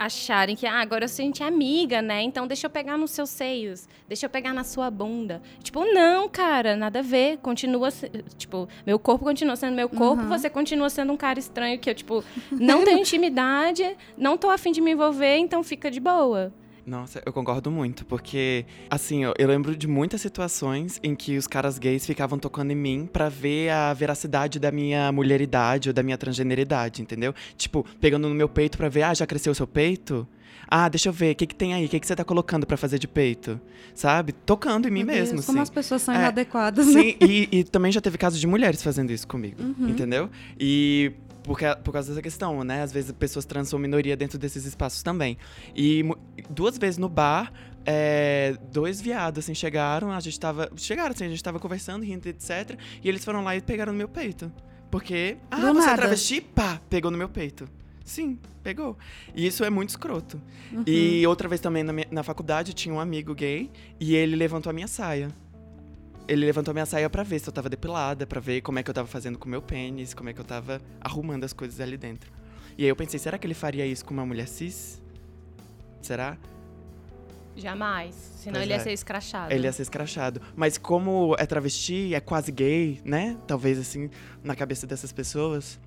acharem que ah, agora eu sou gente amiga, né? Então deixa eu pegar nos seus seios, deixa eu pegar na sua bunda. Tipo, não, cara, nada a ver. Continua, tipo, meu corpo continua sendo meu corpo, uhum. você continua sendo um cara estranho que eu, tipo, não tenho [LAUGHS] intimidade, não tô afim de me envolver, então fica de boa. Nossa, eu concordo muito, porque, assim, eu, eu, lembro de muitas situações em que os caras gays ficavam tocando em mim para ver a veracidade da minha mulheridade ou da minha transgeneridade, entendeu? Tipo, pegando no meu peito para ver, ah, já cresceu o seu peito? Ah, deixa eu ver, o que, que tem aí? O que, que você tá colocando para fazer de peito? Sabe? Tocando em mim Meu mesmo. Deus, como assim. as pessoas são é, inadequadas, né? Sim, e, e, também já teve casos de mulheres fazendo isso comigo, uhum. entendeu? E porque, por causa dessa questão, né? Às vezes pessoas trans são minoria dentro desses espaços também. E duas vezes no bar, é, dois viados, assim, chegaram, a gente tava. Chegaram, assim, a gente tava conversando, rindo, etc. E eles foram lá e pegaram no meu peito. Porque, ah, Do você é nada. é travesti? Pá, pegou no meu peito. Sim, pegou. E isso é muito escroto. Uhum. E outra vez também na, minha, na faculdade tinha um amigo gay e ele levantou a minha saia ele levantou minha saia para ver se eu tava depilada, para ver como é que eu tava fazendo com o meu pênis, como é que eu tava arrumando as coisas ali dentro. E aí eu pensei, será que ele faria isso com uma mulher cis? Será? Jamais. Senão pois ele ia é. ser escrachado. Ele ia ser escrachado. Mas como é travesti, é quase gay, né? Talvez assim, na cabeça dessas pessoas,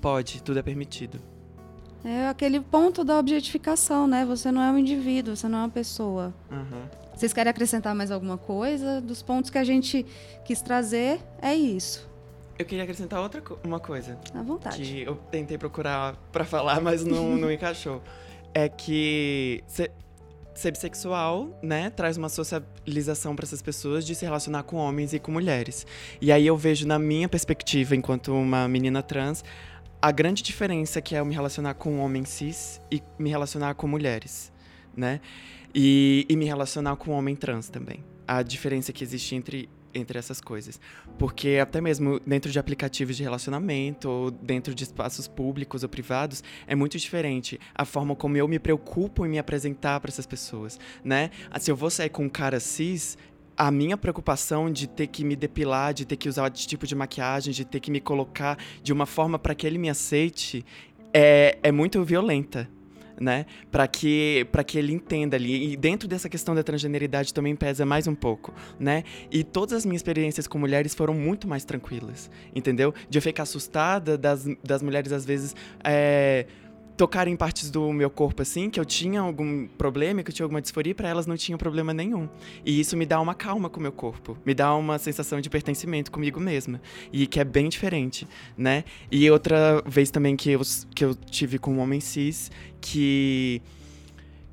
pode, tudo é permitido. É aquele ponto da objetificação, né? Você não é um indivíduo, você não é uma pessoa. Uhum. Vocês querem acrescentar mais alguma coisa? Dos pontos que a gente quis trazer, é isso. Eu queria acrescentar outra uma coisa. À vontade. Que eu tentei procurar para falar, mas não, [LAUGHS] não encaixou. É que ser, ser bissexual, né, traz uma socialização para essas pessoas de se relacionar com homens e com mulheres. E aí eu vejo na minha perspectiva, enquanto uma menina trans, a grande diferença que é eu me relacionar com homens cis e me relacionar com mulheres, né? E, e me relacionar com um homem trans também. A diferença que existe entre entre essas coisas. Porque até mesmo dentro de aplicativos de relacionamento, ou dentro de espaços públicos ou privados, é muito diferente a forma como eu me preocupo em me apresentar para essas pessoas, né? Ah, se eu vou sair com um cara cis, a minha preocupação de ter que me depilar, de ter que usar esse tipo de maquiagem, de ter que me colocar de uma forma para que ele me aceite, é, é muito violenta, né? Para que para que ele entenda ali. E dentro dessa questão da transgeneridade também pesa mais um pouco, né? E todas as minhas experiências com mulheres foram muito mais tranquilas, entendeu? De eu ficar assustada das, das mulheres às vezes é, tocar em partes do meu corpo assim, que eu tinha algum problema, que eu tinha alguma disforia, para elas não tinham problema nenhum. E isso me dá uma calma com o meu corpo, me dá uma sensação de pertencimento comigo mesma, e que é bem diferente, né? E outra vez também que eu, que eu tive com um homem cis, que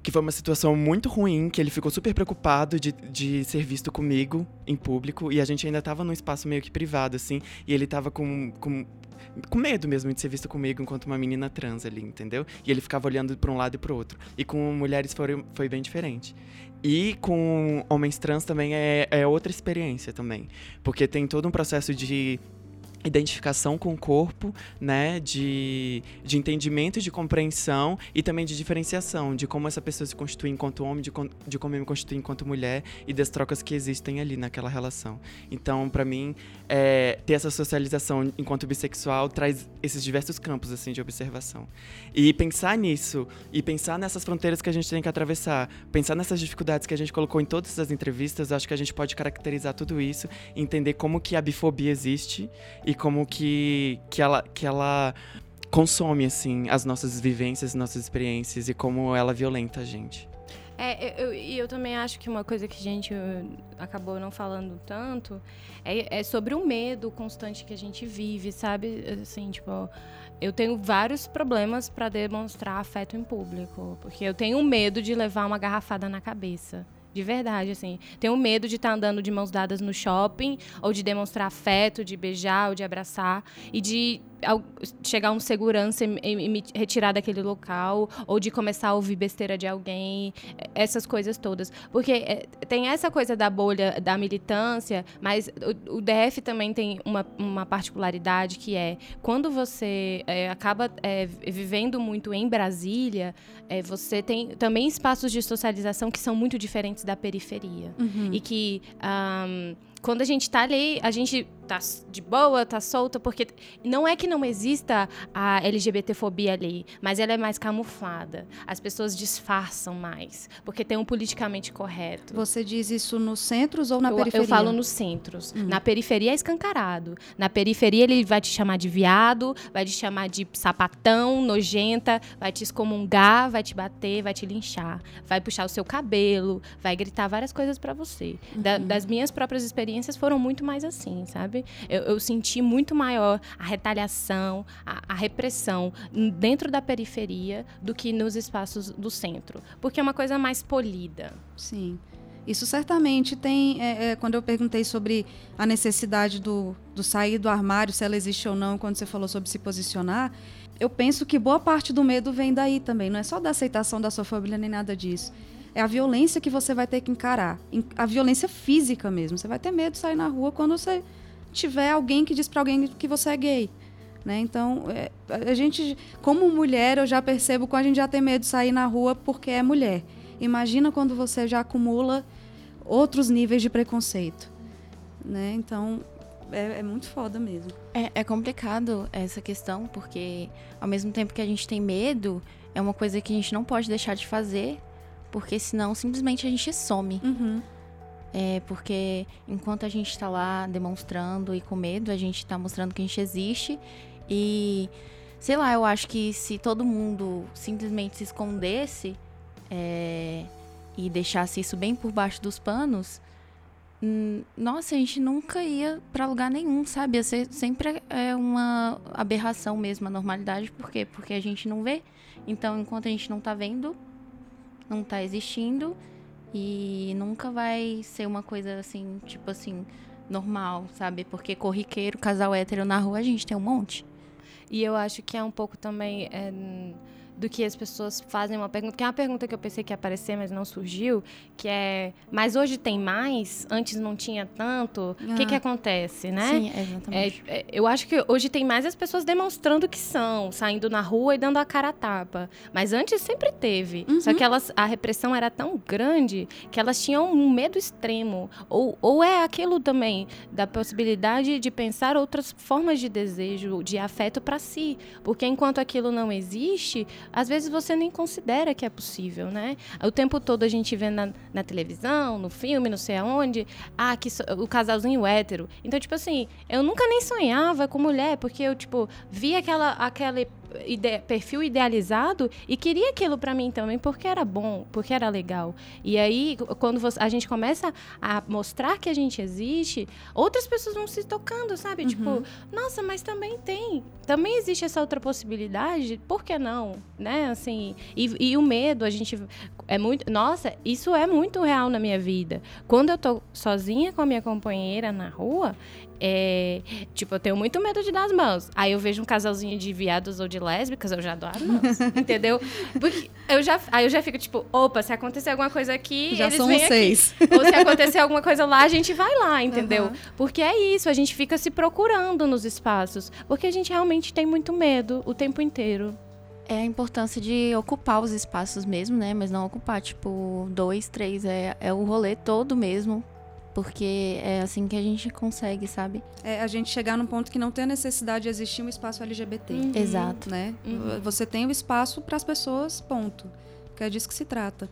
que foi uma situação muito ruim, que ele ficou super preocupado de, de ser visto comigo em público, e a gente ainda tava num espaço meio que privado, assim, e ele tava com, com com medo mesmo de ser visto comigo enquanto uma menina trans ali, entendeu? E ele ficava olhando para um lado e para outro. E com mulheres foi, foi bem diferente. E com homens trans também é, é outra experiência também. Porque tem todo um processo de identificação com o corpo, né, de, de entendimento, de compreensão e também de diferenciação, de como essa pessoa se constitui enquanto homem, de, de como eu me constitui enquanto mulher e das trocas que existem ali naquela relação. Então, para mim, é, ter essa socialização enquanto bissexual traz esses diversos campos assim de observação. E pensar nisso e pensar nessas fronteiras que a gente tem que atravessar, pensar nessas dificuldades que a gente colocou em todas as entrevistas, acho que a gente pode caracterizar tudo isso, entender como que a bifobia existe e como que, que, ela, que ela consome, assim, as nossas vivências, nossas experiências e como ela violenta a gente. É, eu, e eu, eu, também acho que uma coisa que a gente acabou não falando tanto é, é, sobre o medo constante que a gente vive, sabe? Assim, tipo, eu tenho vários problemas para demonstrar afeto em público, porque eu tenho medo de levar uma garrafada na cabeça. De verdade, assim. Tenho medo de estar tá andando de mãos dadas no shopping, ou de demonstrar afeto, de beijar, ou de abraçar. E de chegar um segurança e, e, me retirar daquele local, ou de começar a ouvir besteira de alguém, essas coisas todas. Porque é, tem essa coisa da bolha da militância, mas o, o DF também tem uma, uma particularidade que é quando você é, acaba é, vivendo muito em Brasília, é, você tem também espaços de socialização que são muito diferentes da periferia. Uhum. E que. Um, quando a gente tá ali, a gente tá de boa, tá solta, porque não é que não exista a LGBTfobia ali, mas ela é mais camuflada. As pessoas disfarçam mais, porque tem um politicamente correto. Você diz isso nos centros ou na eu, periferia? Eu falo nos centros. Hum. Na periferia é escancarado. Na periferia ele vai te chamar de viado, vai te chamar de sapatão, nojenta, vai te excomungar, vai te bater, vai te linchar, vai puxar o seu cabelo, vai gritar várias coisas para você. Uhum. Da, das minhas próprias experiências experiências foram muito mais assim, sabe? Eu, eu senti muito maior a retaliação, a, a, repressão dentro da periferia do que nos espaços do centro, porque é uma coisa mais polida. Sim. Isso certamente tem. É, é, quando eu perguntei sobre a necessidade do, do sair do armário, se ela existe ou não, quando você falou sobre se posicionar, eu penso que boa parte do medo vem daí também. Não é só da aceitação da sua família nem nada disso é a violência que você vai ter que encarar. A violência física mesmo. Você vai ter medo de sair na rua quando você tiver alguém que diz para alguém que você é gay. Né? Então, é, a gente, como mulher, eu já percebo que a gente já tem medo de sair na rua porque é mulher. Imagina quando você já acumula outros níveis de preconceito. Né? Então, é, é, muito foda mesmo. É, é, complicado essa questão, porque ao mesmo tempo que a gente tem medo, é uma coisa que a gente não pode deixar de fazer, porque senão simplesmente a gente some. Uhum. É, porque enquanto a gente está lá demonstrando e com medo, a gente está mostrando que a gente existe. E sei lá, eu acho que se todo mundo simplesmente se escondesse é, e deixasse isso bem por baixo dos panos, hum, nossa, a gente nunca ia para lugar nenhum, sabe? Ia ser sempre é uma aberração mesmo a normalidade. Por quê? Porque a gente não vê. Então, enquanto a gente não tá vendo, não está existindo e nunca vai ser uma coisa assim, tipo assim, normal, sabe? Porque corriqueiro, casal hétero na rua, a gente tem um monte. E eu acho que é um pouco também. É do que as pessoas fazem uma pergunta, que é uma pergunta que eu pensei que ia aparecer, mas não surgiu, que é, mas hoje tem mais, antes não tinha tanto, o ah. que que acontece, né? Sim, exatamente. É, é, eu acho que hoje tem mais as pessoas demonstrando que são, saindo na rua e dando a cara a tapa, mas antes sempre teve, uhum. só que elas, a repressão era tão grande que elas tinham um medo extremo, ou, ou é aquilo também, da possibilidade de pensar outras formas de desejo, de afeto para si, porque enquanto aquilo não existe, às vezes você nem considera que é possível, né? O tempo todo a gente vê na, na televisão, no filme, não sei aonde, ah, que so, o casalzinho hétero. Então, tipo assim, eu nunca nem sonhava com mulher, porque eu, tipo, via aquela, aquela ide perfil idealizado e queria aquilo para mim também porque era bom, porque era legal. E aí, quando você, a gente começa a mostrar que a gente existe, outras pessoas vão se tocando, sabe? Tipo, uhum. Tipo, nossa, mas também tem. Também existe essa outra possibilidade, por que não? Né? Assim, e, e o medo, a gente é muito. Nossa, isso é muito real na minha vida. Quando eu tô sozinha com a minha companheira na rua, é, tipo, eu tenho muito medo de dar as mãos. Aí eu vejo um casalzinho de viados ou de lésbicas, eu já dou as mãos. [LAUGHS] entendeu? Porque eu já, aí eu já fico, tipo, opa, se acontecer alguma coisa aqui, já eles são vêm seis. aqui. Ou se acontecer alguma coisa lá, a gente vai lá, entendeu? Uhum. Porque é isso, a gente fica se procurando nos espaços. Porque a gente realmente tem muito medo o tempo inteiro. É a importância de ocupar os espaços mesmo, né? Mas não ocupar, tipo, dois, três. É, é o rolê todo mesmo porque é assim que a gente consegue, sabe? É a gente chegar num ponto que não tem a necessidade de existir um espaço LGBT. Uhum. Exato. Né? Uhum. Você tem o um espaço para as pessoas, ponto. Que é disso que se trata.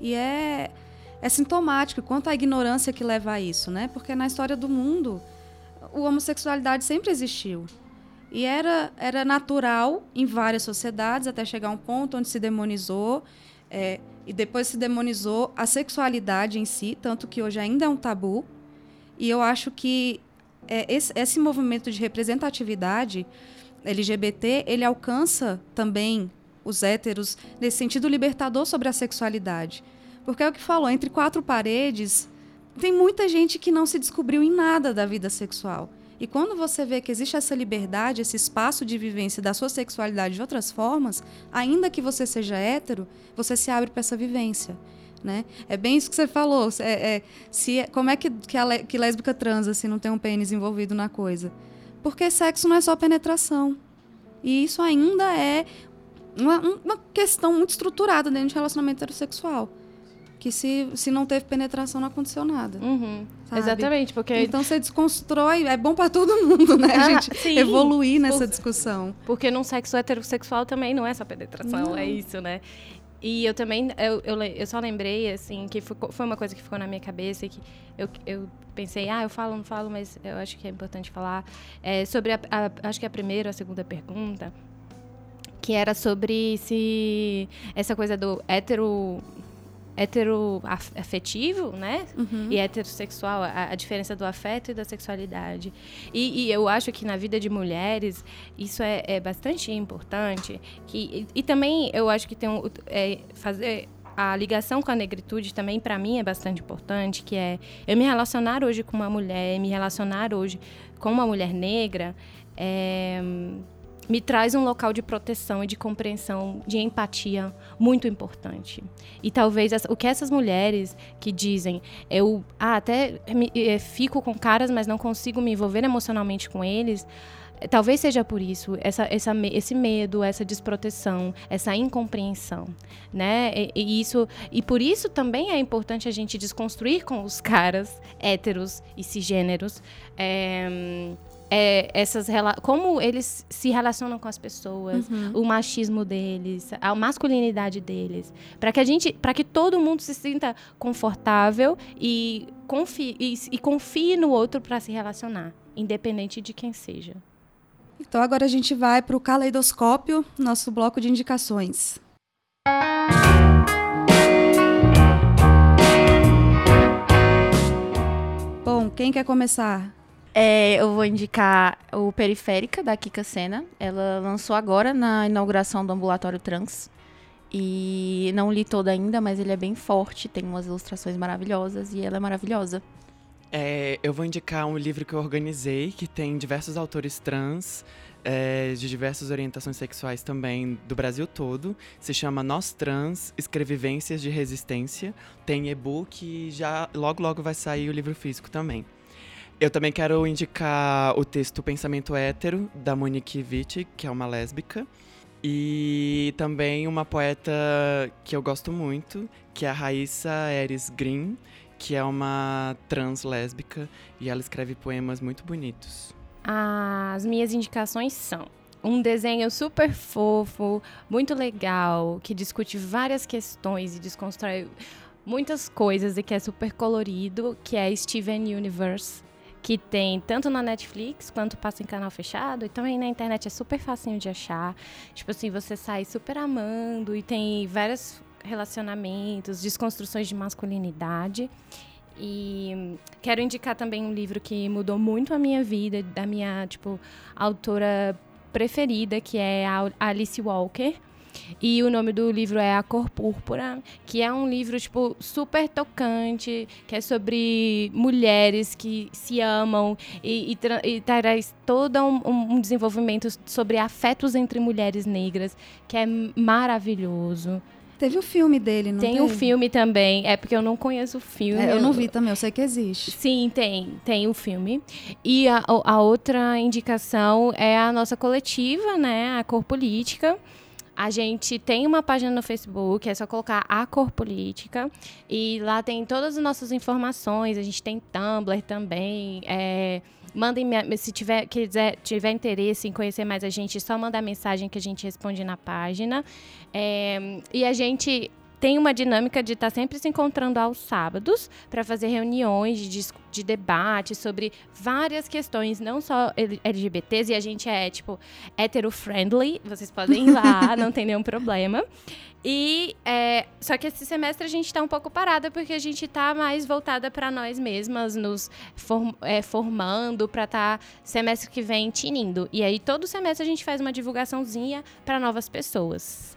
E é, é sintomático quanto à ignorância que leva a isso, né? Porque na história do mundo, a homossexualidade sempre existiu. E era, era natural em várias sociedades, até chegar a um ponto onde se demonizou. É, e depois se demonizou a sexualidade em si, tanto que hoje ainda é um tabu. E eu acho que é, esse, esse movimento de representatividade LGBT, ele alcança também os héteros nesse sentido libertador sobre a sexualidade. Porque é o que falou, entre quatro paredes, tem muita gente que não se descobriu em nada da vida sexual. E quando você vê que existe essa liberdade, esse espaço de vivência da sua sexualidade de outras formas, ainda que você seja hétero, você se abre para essa vivência. Né? É bem isso que você falou. É, é, se, como é que, que, a, que lésbica transa se não tem um pênis envolvido na coisa? Porque sexo não é só penetração. E isso ainda é uma, uma questão muito estruturada dentro de relacionamento heterossexual que se, se não teve penetração não aconteceu nada. Uhum. Exatamente, porque então você desconstrói, é bom para todo mundo, né, a ah, gente sim. evoluir nessa Por, discussão. Porque num sexo heterossexual também não é só penetração, não. é isso, né? E eu também, eu, eu, eu, só lembrei, assim, que foi, foi uma coisa que ficou na minha cabeça e que eu, eu pensei, ah, eu falo, não falo, mas eu acho que é importante falar. É, sobre, a, a, acho que a primeira, a segunda pergunta, que era sobre se essa coisa do hétero heteroafetivo, né? Uhum. E heterossexual, a, a, diferença do afeto e da sexualidade. E, e, eu acho que na vida de mulheres isso é, é bastante importante. Que, e, e, também eu acho que tem um, é, fazer a ligação com a negritude também para mim é bastante importante, que é eu me relacionar hoje com uma mulher, me relacionar hoje com uma mulher negra. É, me traz um local de proteção e de compreensão, de empatia muito importante. E talvez o que essas mulheres que dizem, eu ah, até me, é, fico com caras, mas não consigo me envolver emocionalmente com eles, eh, talvez seja por isso, essa, essa, esse medo, essa desproteção, essa incompreensão, né? E, e, isso, e por isso também é importante a gente desconstruir com os caras héteros e cisgêneros. É, é, essas como eles se relacionam com as pessoas, uhum. o machismo deles, a masculinidade deles, para que a gente, para que todo mundo se sinta confortável e confie, e, e confie no outro para se relacionar, independente de quem seja. Então agora a gente vai para o caleidoscópio, nosso bloco de indicações. Bom, quem quer começar? É, eu vou indicar o Periférica, da Kika Sena. Ela lançou agora na inauguração do Ambulatório Trans. E não li todo ainda, mas ele é bem forte, tem umas ilustrações maravilhosas e ela é maravilhosa. É, eu vou indicar um livro que eu organizei, que tem diversos autores trans, é, de diversas orientações sexuais também do Brasil todo. Se chama Nós Trans, Escrevivências de Resistência. Tem e-book e já logo logo vai sair o livro físico também. Eu também quero indicar o texto Pensamento Hétero, da Monique Witt, que é uma lésbica. E também uma poeta que eu gosto muito, que é a Raíssa Eres Green, que é uma trans lésbica e ela escreve poemas muito bonitos. As minhas indicações são um desenho super fofo, muito legal, que discute várias questões e desconstrói muitas coisas e que é super colorido, que é Steven Universe que tem tanto na Netflix quanto passa em canal fechado e também na internet é super facinho de achar. Tipo assim, você sai super amando e tem vários relacionamentos, desconstruções de masculinidade. E quero indicar também um livro que mudou muito a minha vida, da minha, tipo, autora preferida, que é a Alice Walker e o nome do livro é A Cor Púrpura, que é um livro, tipo, super tocante, que é sobre mulheres que se amam e, e, e traz todo um, um, desenvolvimento sobre afetos entre mulheres negras, que é maravilhoso. Teve o filme dele, não tem? Tem o filme também, é porque eu não conheço o filme. É, eu não vi também, eu sei que existe. Sim, tem, tem o filme. E a, a outra indicação é a nossa coletiva, né, a Cor Política, a gente tem uma página no Facebook, é só colocar a cor política. E lá tem todas as nossas informações. A gente tem Tumblr também. É, mandem, se tiver, quiser, tiver interesse em conhecer mais a gente, só mandar mensagem que a gente responde na página. É, e a gente tem uma dinâmica de estar tá sempre se encontrando aos sábados para fazer reuniões de, de debate sobre várias questões, não só LGBTs, e a gente é, tipo, hetero-friendly, vocês podem ir lá, [LAUGHS] não tem nenhum problema. E é, só que esse semestre a gente está um pouco parada porque a gente está mais voltada para nós mesmas, nos form, é, formando para estar tá, semestre que vem tinindo. E aí todo semestre a gente faz uma divulgaçãozinha para novas pessoas.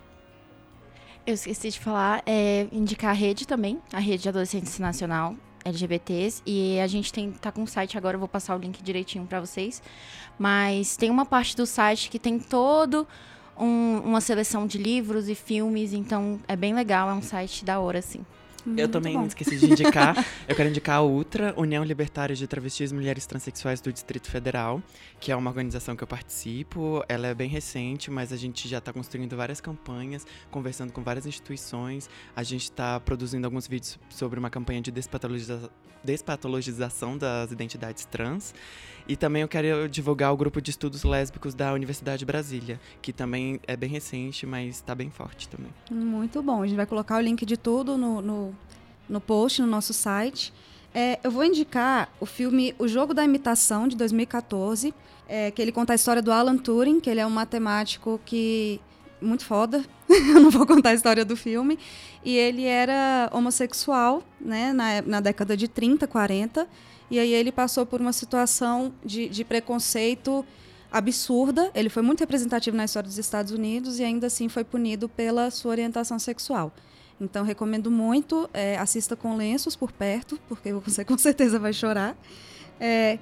Eu esqueci de falar, é, indicar a rede também, a rede de adolescentes nacional. LGBTs e a gente tem tá com um site agora, eu vou passar o link direitinho para vocês. Mas tem uma parte do site que tem todo um, uma seleção de livros e filmes, então é bem legal, é um site da hora assim. Eu também esqueci de indicar. [LAUGHS] eu quero indicar a Ultra, União Libertária de Travestis e Mulheres Transsexuais do Distrito Federal, que é uma organização que eu participo. Ela é bem recente, mas a gente já está construindo várias campanhas, conversando com várias instituições. A gente está produzindo alguns vídeos sobre uma campanha de despatologiza despatologização das identidades trans. E também eu quero divulgar o grupo de estudos lésbicos da Universidade de Brasília, que também é bem recente, mas está bem forte também. Muito bom. A gente vai colocar o link de tudo no, no, no post, no nosso site. É, eu vou indicar o filme O Jogo da Imitação, de 2014, é, que ele conta a história do Alan Turing, que ele é um matemático que muito foda. [LAUGHS] eu não vou contar a história do filme. E ele era homossexual, né, na, na década de 30, 40. E aí ele passou por uma situação de, de preconceito absurda. Ele foi muito representativo na história dos Estados Unidos e ainda assim foi punido pela sua orientação sexual. Então recomendo muito, é, assista com lenços por perto, porque você [LAUGHS] com certeza vai chorar. É,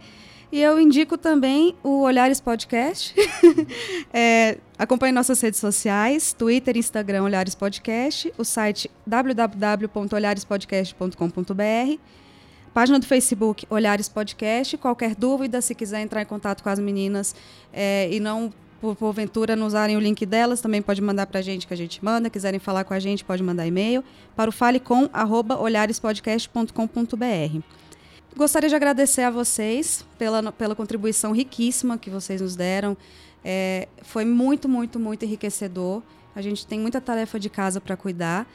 e eu indico também o Olhares Podcast. [LAUGHS] é, acompanhe nossas redes sociais, Twitter, Instagram, Olhares Podcast, o site www.olharespodcast.com.br Página do Facebook, Olhares Podcast. Qualquer dúvida, se quiser entrar em contato com as meninas é, e não, por, porventura, não usarem o link delas, também pode mandar para a gente que a gente manda. Quiserem falar com a gente, pode mandar e-mail para o falecom.olharespodcast.com.br. Gostaria de agradecer a vocês pela, pela contribuição riquíssima que vocês nos deram. É, foi muito, muito, muito enriquecedor. A gente tem muita tarefa de casa para cuidar.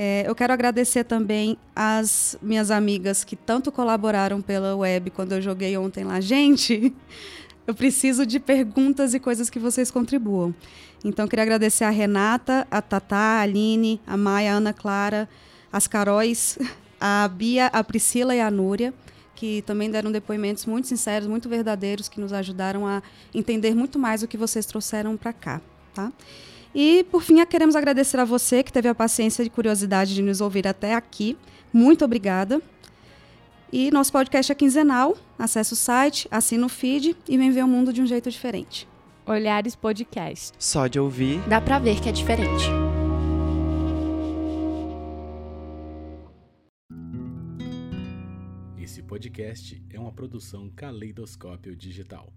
É, eu quero agradecer também as minhas amigas que tanto colaboraram pela web quando eu joguei ontem lá. Gente, [LAUGHS] eu preciso de perguntas e coisas que vocês contribuam. Então, queria agradecer a Renata, a Tatá, a Aline, a Maia, a Ana Clara, as Caróis, [LAUGHS] a Bia, a Priscila e a Núria, que também deram depoimentos muito sinceros, muito verdadeiros, que nos ajudaram a entender muito mais o que vocês trouxeram para cá. Tá? E, por fim, queremos agradecer a você que teve a paciência e curiosidade de nos ouvir até aqui. Muito obrigada. E nosso podcast é quinzenal. Acesse o site, assina o feed e vem ver o mundo de um jeito diferente. Olhares Podcast. Só de ouvir. Dá pra ver que é diferente. Esse podcast é uma produção Caleidoscópio Digital.